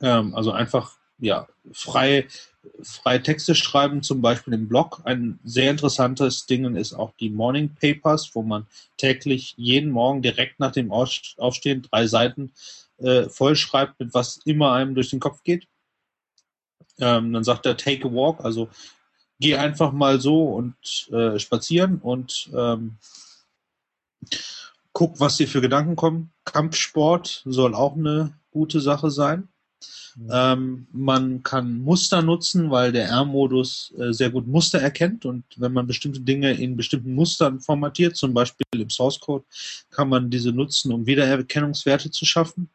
Speaker 2: ähm, also einfach ja frei freie Texte schreiben, zum Beispiel im Blog. Ein sehr interessantes Ding ist auch die Morning Papers, wo man täglich jeden Morgen direkt nach dem Aufstehen drei Seiten äh, vollschreibt, mit was immer einem durch den Kopf geht. Ähm, dann sagt er Take a Walk, also geh einfach mal so und äh, spazieren und ähm, guck, was dir für Gedanken kommen. Kampfsport soll auch eine gute Sache sein. Ähm, man kann Muster nutzen, weil der R-Modus äh, sehr gut Muster erkennt und wenn man bestimmte Dinge in bestimmten Mustern formatiert, zum Beispiel im Source Code, kann man diese nutzen, um Wiedererkennungswerte zu schaffen.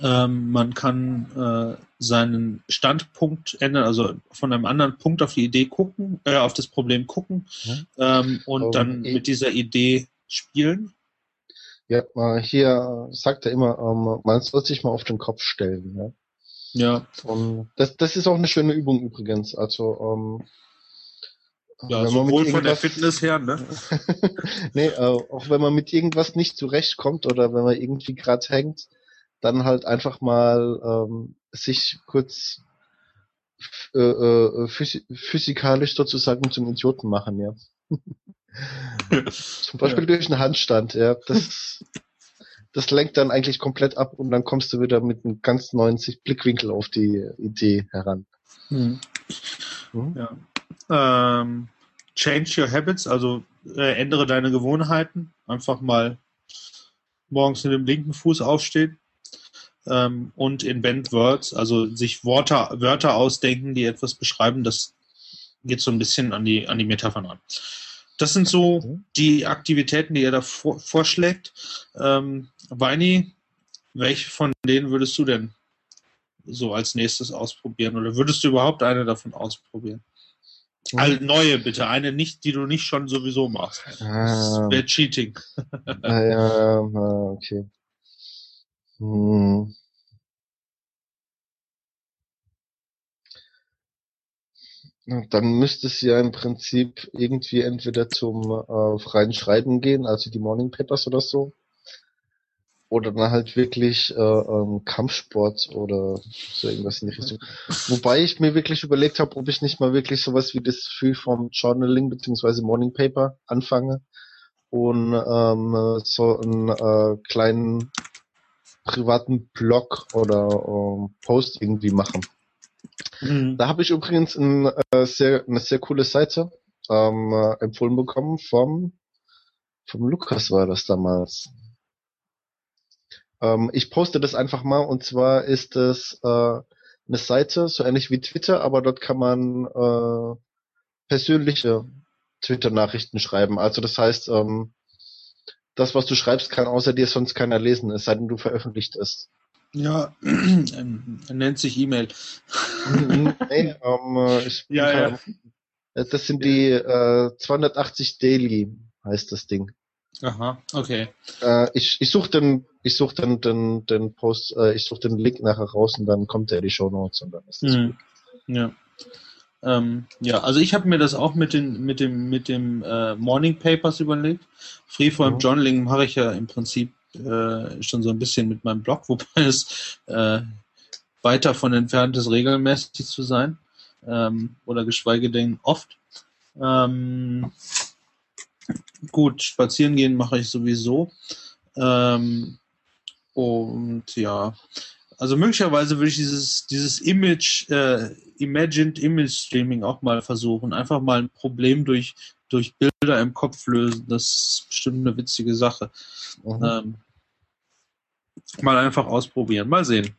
Speaker 2: Ähm, man kann äh, seinen Standpunkt ändern, also von einem anderen Punkt auf die Idee gucken, äh, auf das Problem gucken ähm, und oh, dann mit dieser Idee spielen.
Speaker 1: Ja, hier sagt er immer, ähm, man soll sich mal auf den Kopf stellen. Ja?
Speaker 2: Ja.
Speaker 1: Und das, das ist auch eine schöne Übung übrigens. Also, ähm,
Speaker 2: Ja,
Speaker 1: wenn
Speaker 2: sowohl von der Fitness her, ne?
Speaker 1: nee, äh, auch wenn man mit irgendwas nicht zurechtkommt oder wenn man irgendwie gerade hängt, dann halt einfach mal ähm, sich kurz äh, äh, physi physikalisch sozusagen zum Idioten machen, ja. Zum Beispiel durch einen Handstand, ja. Das, das lenkt dann eigentlich komplett ab und dann kommst du wieder mit einem ganz neuen Blickwinkel auf die Idee heran.
Speaker 2: Hm.
Speaker 1: Mhm.
Speaker 2: Ja. Ähm, change your habits, also äh, ändere deine Gewohnheiten. Einfach mal morgens mit dem linken Fuß aufstehen. Ähm, und invent words, also sich Worte, Wörter ausdenken, die etwas beschreiben. Das geht so ein bisschen an die, an die Metaphern an. Das sind so
Speaker 1: Mhm.
Speaker 2: die Aktivitäten, die er da vor, vorschlägt. Ähm, Weini, welche von denen würdest du denn so als nächstes ausprobieren? Oder würdest du überhaupt eine davon ausprobieren? All neue bitte, eine nicht, die du nicht schon sowieso machst. Das
Speaker 1: Ah,
Speaker 2: wäre Cheating.
Speaker 1: ah, ja, ah, okay. Hm. Dann müsste es ja im Prinzip irgendwie entweder zum äh, freien Schreiben gehen, also die Morning Papers oder so. Oder dann halt wirklich äh, ähm, Kampfsport oder so irgendwas in die Richtung. Wobei ich mir wirklich überlegt habe, ob ich nicht mal wirklich sowas wie das Freeform Journaling beziehungsweise Morning Paper anfange und ähm, so einen äh, kleinen privaten Blog oder ähm, Post irgendwie machen. Da habe ich übrigens ein, äh, sehr, eine sehr coole Seite ähm, äh, empfohlen bekommen vom, vom Lukas war das damals. Ähm, ich poste das einfach mal und zwar ist es äh, eine Seite, so ähnlich wie Twitter, aber dort kann man äh, persönliche Twitter-Nachrichten schreiben. Also das heißt, ähm, das, was du schreibst, kann außer dir sonst keiner lesen, es sei denn, du veröffentlicht es.
Speaker 2: Ja, er nennt sich E-Mail.
Speaker 1: nee, ähm, äh, ich
Speaker 2: Ja,
Speaker 1: Äh, Das sind die äh, 280 Daily, heißt das Ding.
Speaker 2: Aha, okay.
Speaker 1: Äh, ich ich suche den, ich suche den, den, den Post, äh, ich suche den Link nachher raus und dann kommt er in die Show Notes und dann ist das
Speaker 2: Mhm.
Speaker 1: gut.
Speaker 2: Ja. Ähm, ja, also ich habe mir das auch mit, den, mit dem, mit dem äh, Morning Papers überlegt. Freeform
Speaker 1: Mhm.
Speaker 2: Journaling mache ich ja im Prinzip äh, schon so ein bisschen mit meinem Blog, wobei es äh, weit davon entfernt ist, regelmäßig zu sein. Ähm, oder geschweige denn oft. Ähm, gut, spazieren gehen mache ich sowieso. Ähm, und ja, also möglicherweise würde ich dieses, dieses Image, äh, Imagined Image Streaming auch mal versuchen. Einfach mal ein Problem durch, durch Bilder im Kopf lösen. Das ist bestimmt eine witzige Sache.
Speaker 1: Mhm.
Speaker 2: Ähm, mal einfach ausprobieren. Mal sehen.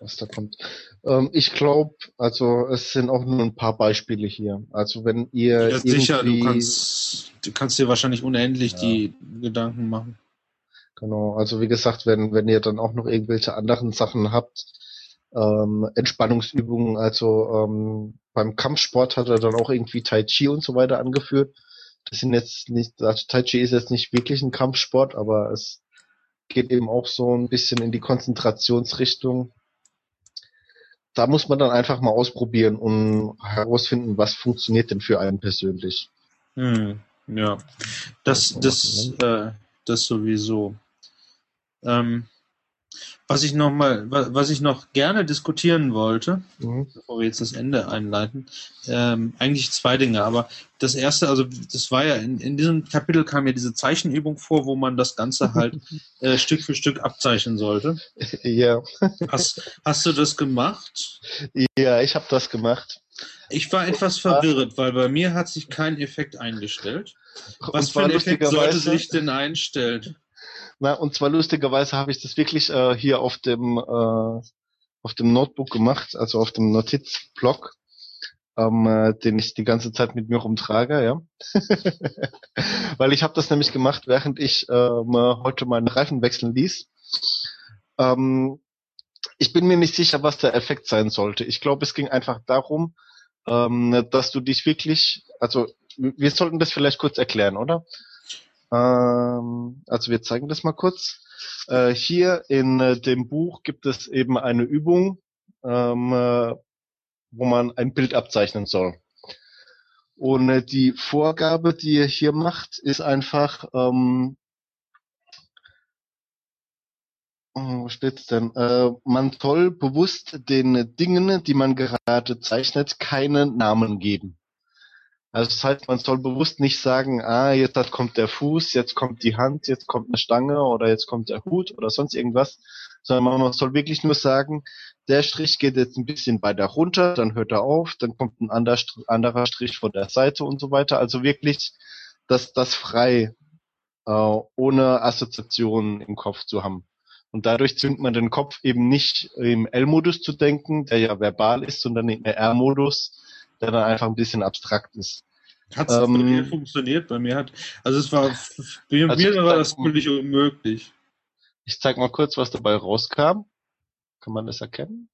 Speaker 1: was da kommt. Ähm, ich glaube, also es sind auch nur ein paar Beispiele hier. Also wenn ihr
Speaker 2: Ja, sicher, du kannst, du kannst dir wahrscheinlich unendlich
Speaker 1: Ja.
Speaker 2: die Gedanken machen.
Speaker 1: Genau, also wie gesagt, wenn, wenn ihr dann auch noch irgendwelche anderen Sachen habt, ähm, Entspannungsübungen, also ähm, beim Kampfsport hat er dann auch irgendwie Tai Chi und so weiter angeführt. Das sind jetzt nicht, also Tai Chi ist jetzt nicht wirklich ein Kampfsport, aber es geht eben auch so ein bisschen in die Konzentrationsrichtung. Da muss man dann einfach mal ausprobieren und herausfinden, was funktioniert denn für einen persönlich.
Speaker 2: Hm, ja. Das, das, äh, das sowieso. Ähm, was ich noch mal, wa- was ich noch gerne diskutieren wollte,
Speaker 1: Mhm.
Speaker 2: bevor wir jetzt das Ende einleiten, ähm, eigentlich zwei Dinge. Aber das erste, also das war ja in, in diesem Kapitel kam ja diese Zeichenübung vor, wo man das Ganze halt äh, Stück für Stück abzeichnen sollte.
Speaker 1: Ja,
Speaker 2: Hast, hast du das gemacht?
Speaker 1: ja, ich habe das gemacht.
Speaker 2: Ich war etwas verwirrt, weil bei mir hat sich kein Effekt eingestellt. Was für ein Effekt sollte sich denn einstellen?
Speaker 1: Na, und zwar lustigerweise habe ich das wirklich äh, hier auf dem äh, auf dem Notebook gemacht, also auf dem Notizblock, ähm, äh, den ich die ganze Zeit mit mir rumtrage, ja. Weil ich habe das nämlich gemacht, während ich ähm, heute meinen Reifen wechseln ließ. Ähm, ich bin mir nicht sicher, was der Effekt sein sollte. Ich glaube, es ging einfach darum, ähm, dass du dich wirklich, also wir sollten das vielleicht kurz erklären, oder? Ähm, also wir zeigen das mal kurz. Äh, hier in äh, dem Buch gibt es eben eine Übung, ähm, äh, wo man ein Bild abzeichnen soll. Und äh, die Vorgabe, die ihr hier macht, ist einfach, ähm, wo steht's denn? Äh, man soll bewusst den Dingen, die man gerade zeichnet, keinen Namen geben. Also das heißt, man soll bewusst nicht sagen, ah, jetzt kommt der Fuß, jetzt kommt die Hand, jetzt kommt eine Stange oder jetzt kommt der Hut oder sonst irgendwas, sondern man soll wirklich nur sagen, der Strich geht jetzt ein bisschen weiter runter, dann hört er auf, dann kommt ein anderer Strich von der Seite und so weiter. Also wirklich das, das frei, äh, ohne Assoziationen im Kopf zu haben. Und dadurch zwingt man den Kopf eben nicht im L-Modus zu denken, der ja verbal ist, sondern im R-Modus, der dann einfach ein bisschen abstrakt ist.
Speaker 2: Hat es ähm, bei mir funktioniert? Bei mir hat, also es war, bei also mir war das völlig unmöglich.
Speaker 1: Ich zeig mal kurz, was dabei rauskam. Kann man das erkennen?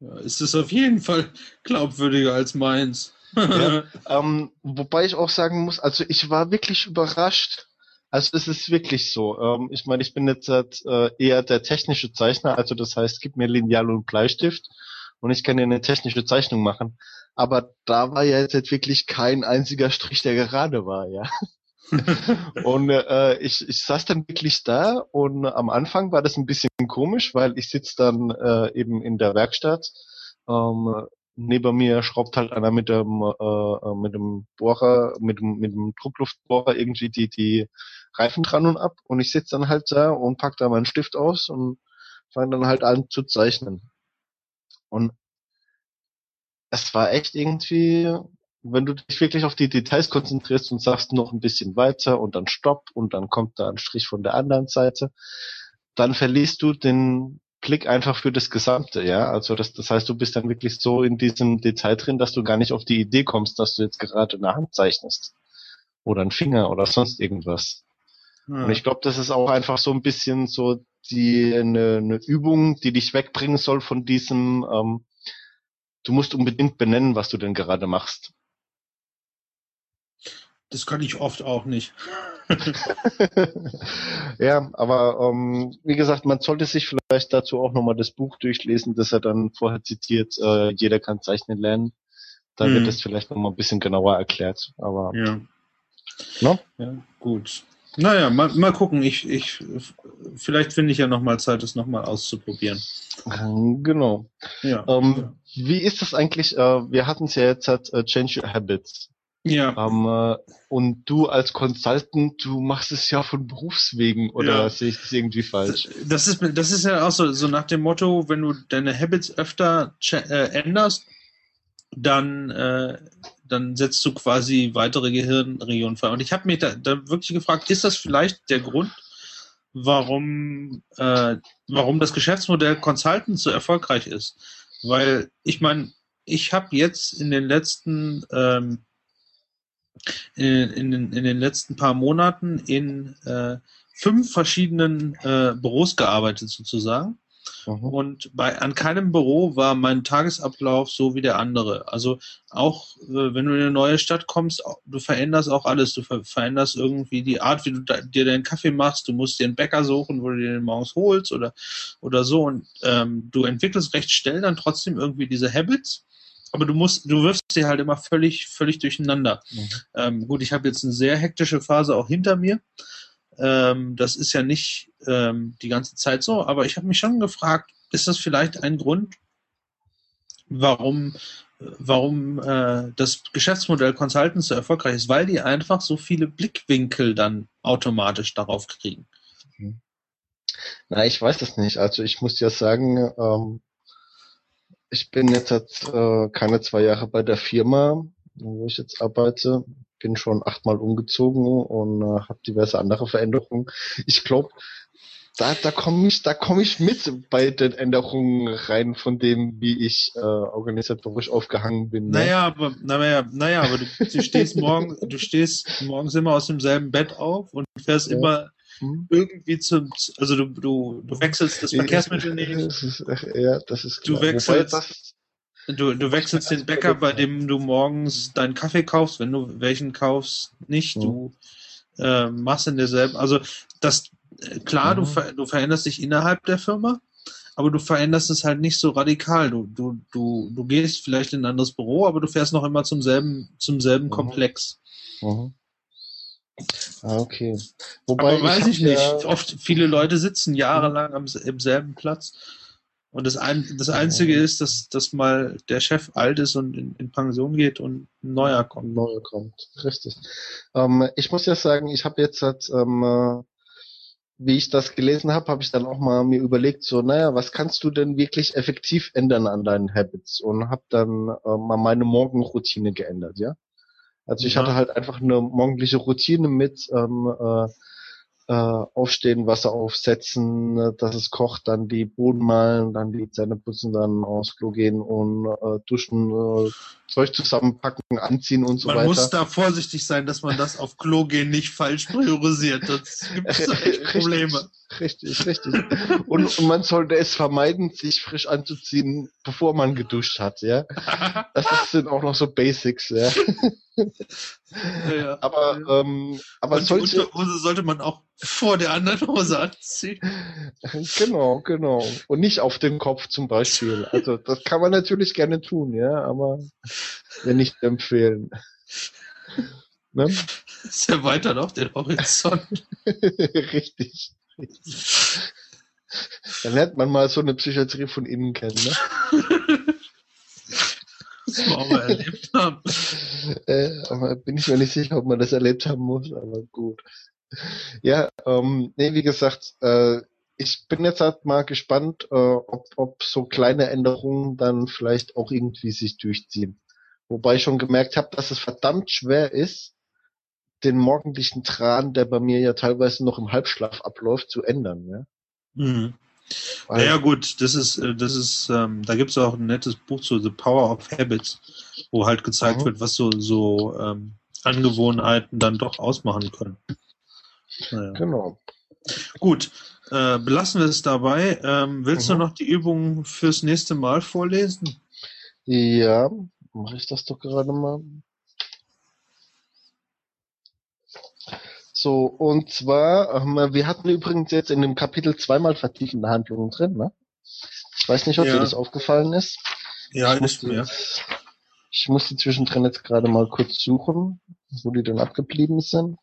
Speaker 2: Ja, ist es auf jeden Fall glaubwürdiger als meins.
Speaker 1: ja, ähm, wobei ich auch sagen muss, also ich war wirklich überrascht. Also es ist wirklich so. Ähm, ich meine, ich bin jetzt äh, eher der technische Zeichner, also das heißt, gib mir Lineal und Bleistift und ich kann dir eine technische Zeichnung machen. Aber da war ja jetzt wirklich kein einziger Strich, der gerade war, ja. und äh, ich, ich saß dann wirklich da und am Anfang war das ein bisschen komisch, weil ich sitze dann äh, eben in der Werkstatt. Ähm, neben mir schraubt halt einer mit dem äh, mit dem Bohrer, mit dem, mit dem Druckluftbohrer irgendwie die die Reifen dran und ab und ich sitze dann halt da und pack da meinen Stift aus und fange dann halt an zu zeichnen. Und es war echt irgendwie, wenn du dich wirklich auf die Details konzentrierst und sagst noch ein bisschen weiter und dann Stopp und dann kommt da ein Strich von der anderen Seite, dann verlierst du den Blick einfach für das Gesamte, ja. Also das, das heißt, du bist dann wirklich so in diesem Detail drin, dass du gar nicht auf die Idee kommst, dass du jetzt gerade eine Hand zeichnest. Oder ein Finger oder sonst irgendwas. Hm. Und ich glaube, das ist auch einfach so ein bisschen so die eine, eine Übung, die dich wegbringen soll von diesem, ähm, du musst unbedingt benennen, was du denn gerade machst.
Speaker 2: Das kann ich oft auch nicht.
Speaker 1: ja, aber ähm, wie gesagt, man sollte sich vielleicht dazu auch nochmal das Buch durchlesen, das er dann vorher zitiert, äh, jeder kann zeichnen lernen. Da hm. wird es vielleicht nochmal ein bisschen genauer erklärt. Aber
Speaker 2: ja. No? ja, gut. Naja, mal, mal gucken. Ich, ich, vielleicht finde ich ja nochmal Zeit, das nochmal auszuprobieren.
Speaker 1: Genau. Ja. Ähm, wie ist das eigentlich? Äh, wir hatten es ja jetzt halt, äh, Change Your Habits. Ja. Ähm, äh, und du als Consultant, du machst es ja von Berufswegen oder ja. sehe ich das irgendwie falsch?
Speaker 2: Das ist, das ist ja auch so, so nach dem Motto, wenn du deine Habits öfter äh, änderst, dann, äh, dann setzt du quasi weitere Gehirnregionen frei. Und ich habe mich da, da wirklich gefragt, ist das vielleicht der Grund, warum, äh, warum das Geschäftsmodell Consultant so erfolgreich ist? Weil ich meine, ich habe jetzt in den letzten ähm, in, in, in, den letzten paar Monaten in äh, fünf verschiedenen äh, Büros gearbeitet sozusagen. Mhm. Und bei, an keinem Büro war mein Tagesablauf so wie der andere. Also auch äh, wenn du in eine neue Stadt kommst, du veränderst auch alles. Du ver veränderst irgendwie die Art, wie du da, dir deinen Kaffee machst. Du musst dir einen Bäcker suchen, wo du dir den morgens holst oder, oder so. Und ähm, du entwickelst recht schnell dann trotzdem irgendwie diese Habits. Aber du musst, du wirfst sie halt immer völlig, völlig durcheinander. Mhm. Ähm, gut, ich habe jetzt eine sehr hektische Phase auch hinter mir. Ähm, das ist ja nicht ähm, die ganze Zeit so, aber ich habe mich schon gefragt, ist das vielleicht ein Grund, warum, warum äh, das Geschäftsmodell Consultants so erfolgreich ist? Weil die einfach so viele Blickwinkel dann automatisch darauf kriegen. Mhm.
Speaker 1: Na, ich weiß das nicht. Also ich muss ja sagen, ähm, ich bin jetzt äh, keine zwei Jahre bei der Firma, wo ich jetzt arbeite bin schon achtmal umgezogen und äh, habe diverse andere Veränderungen. Ich glaube, da, da komme ich, da komme ich mit bei den Änderungen rein von dem, wie ich äh, organisatorisch aufgehangen bin.
Speaker 2: Ne? Naja, aber naja, naja, aber du, du stehst morgen, du stehst morgens immer aus demselben Bett auf und fährst ja. immer hm? irgendwie zum, also du, du, du wechselst das Verkehrsmittel nicht. Das ist, ja, das ist klar. Du wechselst, das, Du, du wechselst den Bäcker, bei dem du morgens deinen Kaffee kaufst, wenn du welchen kaufst, nicht. Du äh, machst in derselben. Also das, klar, mhm. du, ver du veränderst dich innerhalb der Firma, aber du veränderst es halt nicht so radikal. Du, du, du, du gehst vielleicht in ein anderes Büro, aber du fährst noch immer zum selben, zum selben mhm. Komplex. Mhm.
Speaker 1: Ah, okay.
Speaker 2: Wobei aber weiß ich, ich nicht. Ja Oft viele Leute sitzen jahrelang am, im selben Platz. Und das, ein, das Einzige ist, dass, dass mal der Chef alt ist und in, in Pension geht und ein neuer kommt. Ein
Speaker 1: neuer kommt, richtig. Ähm, ich muss ja sagen, ich habe jetzt halt, ähm, äh, wie ich das gelesen habe, habe ich dann auch mal mir überlegt, so, naja, was kannst du denn wirklich effektiv ändern an deinen Habits? Und habe dann äh, mal meine Morgenroutine geändert, ja. Also ich ja. hatte halt einfach eine morgendliche Routine mit ähm, äh, äh, aufstehen, Wasser aufsetzen, ne, dass es kocht, dann die Boden malen, dann die Zähne putzen, dann aufs Klo gehen und äh, duschen, äh, Zeug zusammenpacken, anziehen und so
Speaker 2: man
Speaker 1: weiter.
Speaker 2: Man muss da vorsichtig sein, dass man das auf Klo gehen nicht falsch priorisiert. Das gibt da echt Probleme.
Speaker 1: Richtig, richtig. und, und man sollte es vermeiden, sich frisch anzuziehen, bevor man geduscht hat, ja. Das sind auch noch so Basics, ja. ja, ja. Aber, ähm, aber
Speaker 2: und solche... die Unterhose sollte man auch vor der anderen Hose anziehen.
Speaker 1: Genau, genau. Und nicht auf den Kopf zum Beispiel. Also das kann man natürlich gerne tun, ja, aber ja nicht empfehlen.
Speaker 2: Ne? Das erweitert auch den Horizont.
Speaker 1: richtig, richtig. Dann lernt man mal so eine Psychiatrie von innen kennen, ne?
Speaker 2: Das wir auch mal erlebt haben.
Speaker 1: Äh, aber bin ich mir nicht sicher, ob man das erlebt haben muss, aber gut. Ja, ähm, nee, wie gesagt, äh, ich bin jetzt halt mal gespannt, äh, ob, ob so kleine Änderungen dann vielleicht auch irgendwie sich durchziehen. Wobei ich schon gemerkt habe, dass es verdammt schwer ist, den morgendlichen Tran, der bei mir ja teilweise noch im Halbschlaf abläuft, zu ändern. Ja?
Speaker 2: Mhm. Weil, naja gut, das ist, äh, das ist, ähm, da gibt es auch ein nettes Buch zu The Power of Habits, wo halt gezeigt mhm. wird, was so, so ähm, Angewohnheiten dann doch ausmachen können.
Speaker 1: Naja. Genau.
Speaker 2: Gut, äh, belassen wir es dabei. Ähm, willst mhm. du noch die Übung fürs nächste Mal vorlesen?
Speaker 1: Ja, mache ich das doch gerade mal. So, und zwar, ähm, wir hatten übrigens jetzt in dem Kapitel zweimal vertiefende Handlungen drin, ne? Ich weiß nicht, ob ja. dir das aufgefallen ist.
Speaker 2: Ja, ich ist mir.
Speaker 1: Ich muss die zwischendrin jetzt gerade mal kurz suchen, wo die denn abgeblieben sind.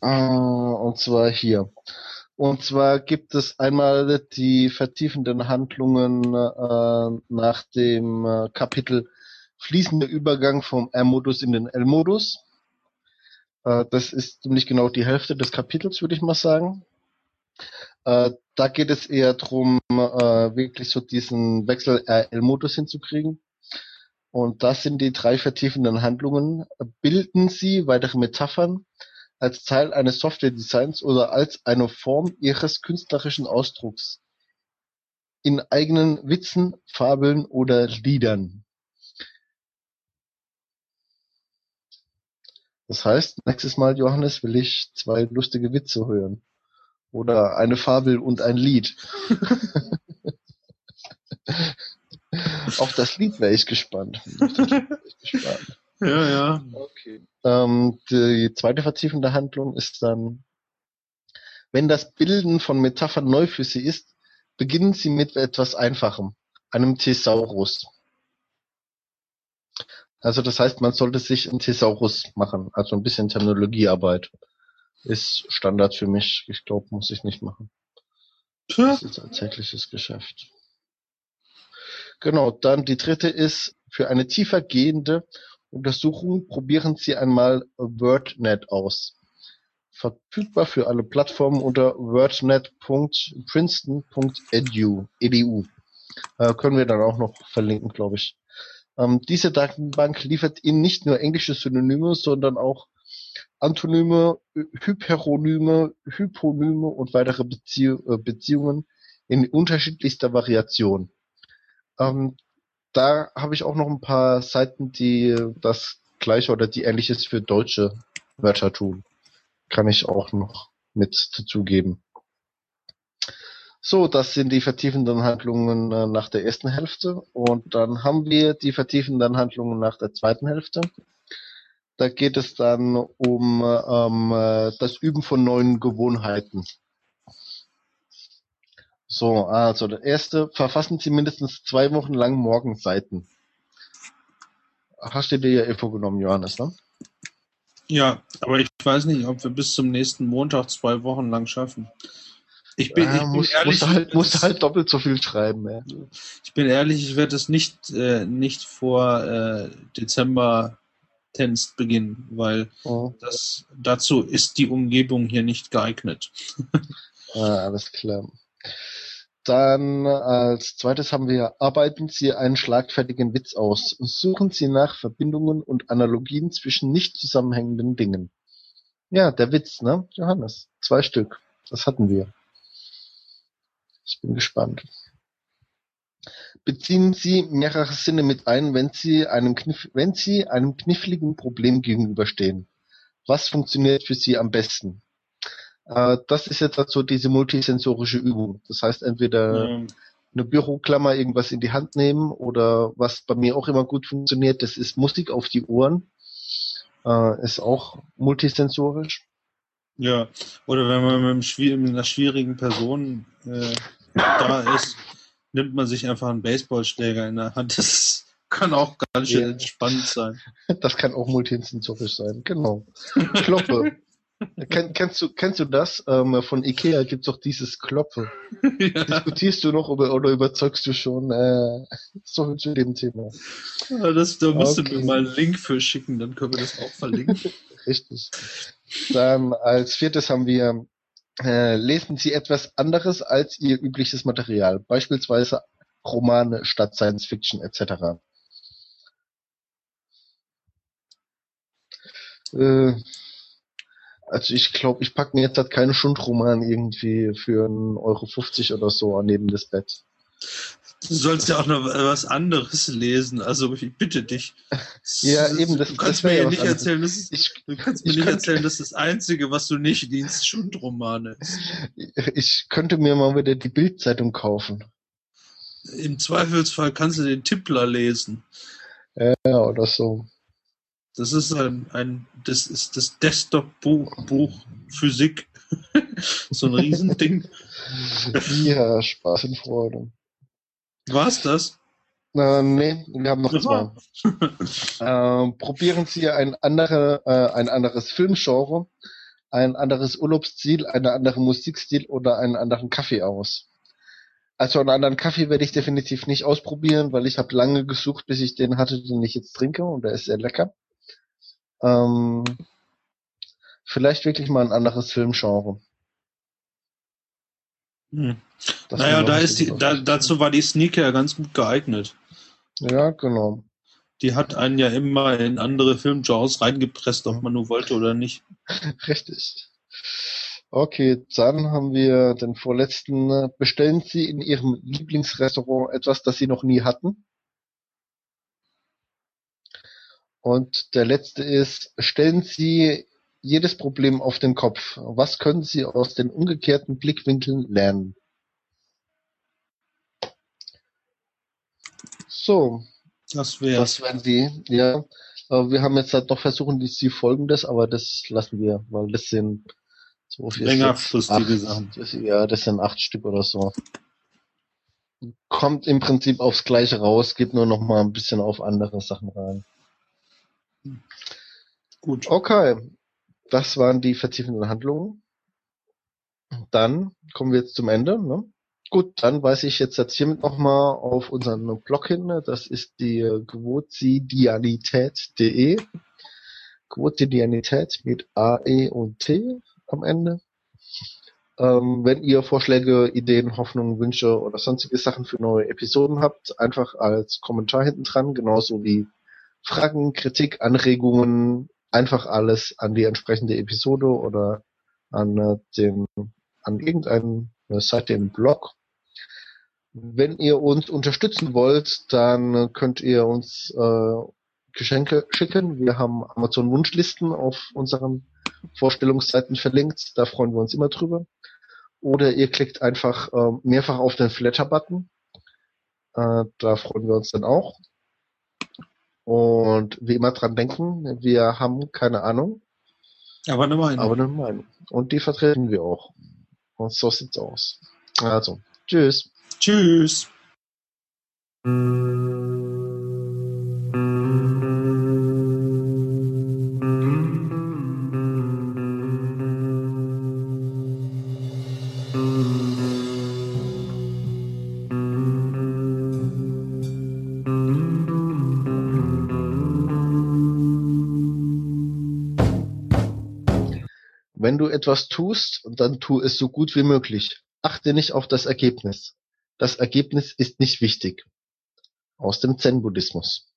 Speaker 1: Äh, und zwar hier. Und zwar gibt es einmal die vertiefenden Handlungen äh, nach dem äh, Kapitel fließender Übergang vom R-Modus in den L-Modus. Äh, das ist ziemlich genau die Hälfte des Kapitels, würde ich mal sagen. Äh, da geht es eher darum, äh, wirklich so diesen Wechsel R-L-Modus hinzukriegen. Und das sind die drei vertiefenden Handlungen. Bilden Sie weitere Metaphern, als Teil eines Software-Designs oder als eine Form ihres künstlerischen Ausdrucks in eigenen Witzen, Fabeln oder Liedern. Das heißt, nächstes Mal, Johannes, will ich zwei lustige Witze hören. Oder eine Fabel und ein Lied. Auf das Lied wäre ich gespannt.
Speaker 2: ich gespannt. Ja, ja.
Speaker 1: Okay. Ähm, die zweite vertiefende Handlung ist dann, wenn das Bilden von Metaphern neu für Sie ist, beginnen Sie mit etwas Einfachem, einem Thesaurus. Also das heißt, man sollte sich ein Thesaurus machen, also ein bisschen Terminologiearbeit. Ist Standard für mich. Ich glaube, muss ich nicht machen. Das ist ein tägliches Geschäft. Genau, dann die dritte ist für eine tiefer gehende Untersuchung probieren Sie einmal WordNet aus. Verfügbar für alle Plattformen unter wordnet.princeton.edu. Edu. Äh, können wir dann auch noch verlinken, glaube ich. Ähm, diese Datenbank liefert Ihnen nicht nur englische Synonyme, sondern auch Antonyme, Hyperonyme, Hyponyme und weitere Bezie äh, Beziehungen in unterschiedlichster Variation. Ähm, da habe ich auch noch ein paar Seiten, die das gleiche oder die ähnliches für deutsche Wörter tun. Kann ich auch noch mit dazugeben. So, das sind die vertiefenden Handlungen äh, nach der ersten Hälfte. Und dann haben wir die vertiefenden Handlungen nach der zweiten Hälfte. Da geht es dann um ähm, äh, das Üben von neuen Gewohnheiten. So, also der erste, verfassen Sie mindestens zwei Wochen lang Morgenseiten. Hast du dir ja eh vorgenommen, Johannes, ne?
Speaker 2: Ja, aber ich weiß nicht, ob wir bis zum nächsten Montag zwei Wochen lang schaffen.
Speaker 1: Ich bin, ja, ich bin muss, ehrlich, musst halt, musst halt doppelt so viel schreiben. Ja.
Speaker 2: Ich bin ehrlich, ich werde es nicht, äh, nicht vor äh, Dezember Tenst beginnen, weil oh. das, dazu ist die Umgebung hier nicht geeignet.
Speaker 1: ah, alles klar. Dann als zweites haben wir, arbeiten Sie einen schlagfertigen Witz aus. Suchen Sie nach Verbindungen und Analogien zwischen nicht zusammenhängenden Dingen. Ja, der Witz, ne, Johannes? Zwei Stück. Das hatten wir. Ich bin gespannt. Beziehen Sie mehrere Sinne mit ein, wenn Sie einem, Kniff, wenn Sie einem kniffligen Problem gegenüberstehen. Was funktioniert für Sie am besten? Äh, das ist jetzt dazu diese multisensorische Übung. Das heißt, entweder ja. eine Büroklammer irgendwas in die Hand nehmen oder was bei mir auch immer gut funktioniert, das ist Musik auf die Ohren. Äh, ist auch multisensorisch.
Speaker 2: Ja, oder wenn man mit, einem, mit einer schwierigen Person äh, da ist, nimmt man sich einfach einen Baseballschläger in der Hand. Das kann auch ganz schön ja. entspannt sein.
Speaker 1: Das kann auch multisensorisch sein, genau. Kloppe. Ken, kennst, du, kennst du das? Ähm, von Ikea gibt's doch dieses Klopfe. Ja. Diskutierst du noch oder, oder überzeugst du schon? Äh, so zu dem Thema.
Speaker 2: Ja, das, da musst okay. du mir mal einen Link für schicken, dann können wir das auch verlinken.
Speaker 1: Richtig. Dann als viertes haben wir, äh, lesen Sie etwas anderes als Ihr übliches Material, beispielsweise Romane statt Science Fiction etc. Äh, also ich glaube, ich packe mir jetzt halt keinen Schundroman irgendwie für 1,50 Euro 50 oder so neben das Bett.
Speaker 2: Du sollst ja auch noch was anderes lesen, also ich bitte dich.
Speaker 1: Ja, eben, das,
Speaker 2: du kannst
Speaker 1: das
Speaker 2: mir ja nicht erzählen, das ist, ich, du kannst mir nicht erzählen, dass das Einzige, was du nicht liest, Schundromane ist.
Speaker 1: Ich könnte mir mal wieder die Bildzeitung kaufen.
Speaker 2: Im Zweifelsfall kannst du den Tippler lesen.
Speaker 1: Ja, oder so.
Speaker 2: Das ist ein, ein das ist das Desktop-Buch Buch Physik. so ein Riesending.
Speaker 1: ja, Spaß und Freude.
Speaker 2: War's das?
Speaker 1: Äh, nee, wir haben noch zwei. äh, probieren Sie ein, andere, äh, ein anderes Filmgenre, ein anderes Urlaubsziel, einen anderen Musikstil oder einen anderen Kaffee aus. Also einen anderen Kaffee werde ich definitiv nicht ausprobieren, weil ich habe lange gesucht, bis ich den hatte, den ich jetzt trinke und der ist sehr lecker. Ähm, vielleicht wirklich mal ein anderes Filmgenre.
Speaker 2: Hm. naja, da ist die, da, dazu war die Sneaker ja ganz gut geeignet.
Speaker 1: Ja, genau.
Speaker 2: Die hat einen ja immer in andere Filmgenres reingepresst, ob man nur wollte oder nicht.
Speaker 1: Richtig. Okay, dann haben wir den vorletzten. Bestellen Sie in Ihrem Lieblingsrestaurant etwas, das Sie noch nie hatten? Und der letzte ist, stellen Sie jedes Problem auf den Kopf. Was können Sie aus den umgekehrten Blickwinkeln lernen? So.
Speaker 2: Das wäre.
Speaker 1: Das wären die, ja. Wir haben jetzt halt noch versuchen, die, die folgendes, aber das lassen wir, weil das sind
Speaker 2: so viel. Längerfristige Sachen.
Speaker 1: Ja, das sind acht Stück oder so. Kommt im Prinzip aufs Gleiche raus, geht nur noch mal ein bisschen auf andere Sachen rein. Gut. Okay, das waren die vertiefenden Handlungen. Dann kommen wir jetzt zum Ende. Ne? Gut, dann weise ich jetzt, jetzt hiermit nochmal auf unseren Blog hin. Das ist die quotidianität.de. Quotidianität mit A, E und T am Ende. Ähm, wenn ihr Vorschläge, Ideen, Hoffnungen, Wünsche oder sonstige Sachen für neue Episoden habt, einfach als Kommentar hinten dran, genauso wie Fragen, Kritik, Anregungen, einfach alles an die entsprechende Episode oder an äh, dem, an irgendeine Seite im Blog. Wenn ihr uns unterstützen wollt, dann könnt ihr uns äh, Geschenke schicken. Wir haben Amazon Wunschlisten auf unseren Vorstellungsseiten verlinkt. Da freuen wir uns immer drüber. Oder ihr klickt einfach äh, mehrfach auf den Flatter-Button. Äh, da freuen wir uns dann auch. Und wie immer dran denken, wir haben keine Ahnung,
Speaker 2: Aber eine Meinung.
Speaker 1: aber eine Meinung. Und die vertreten wir auch. Und so sieht's aus. Also, tschüss.
Speaker 2: Tschüss.
Speaker 1: Du etwas tust, dann tu es so gut wie möglich. Achte nicht auf das Ergebnis. Das Ergebnis ist nicht wichtig. Aus dem Zen-Buddhismus.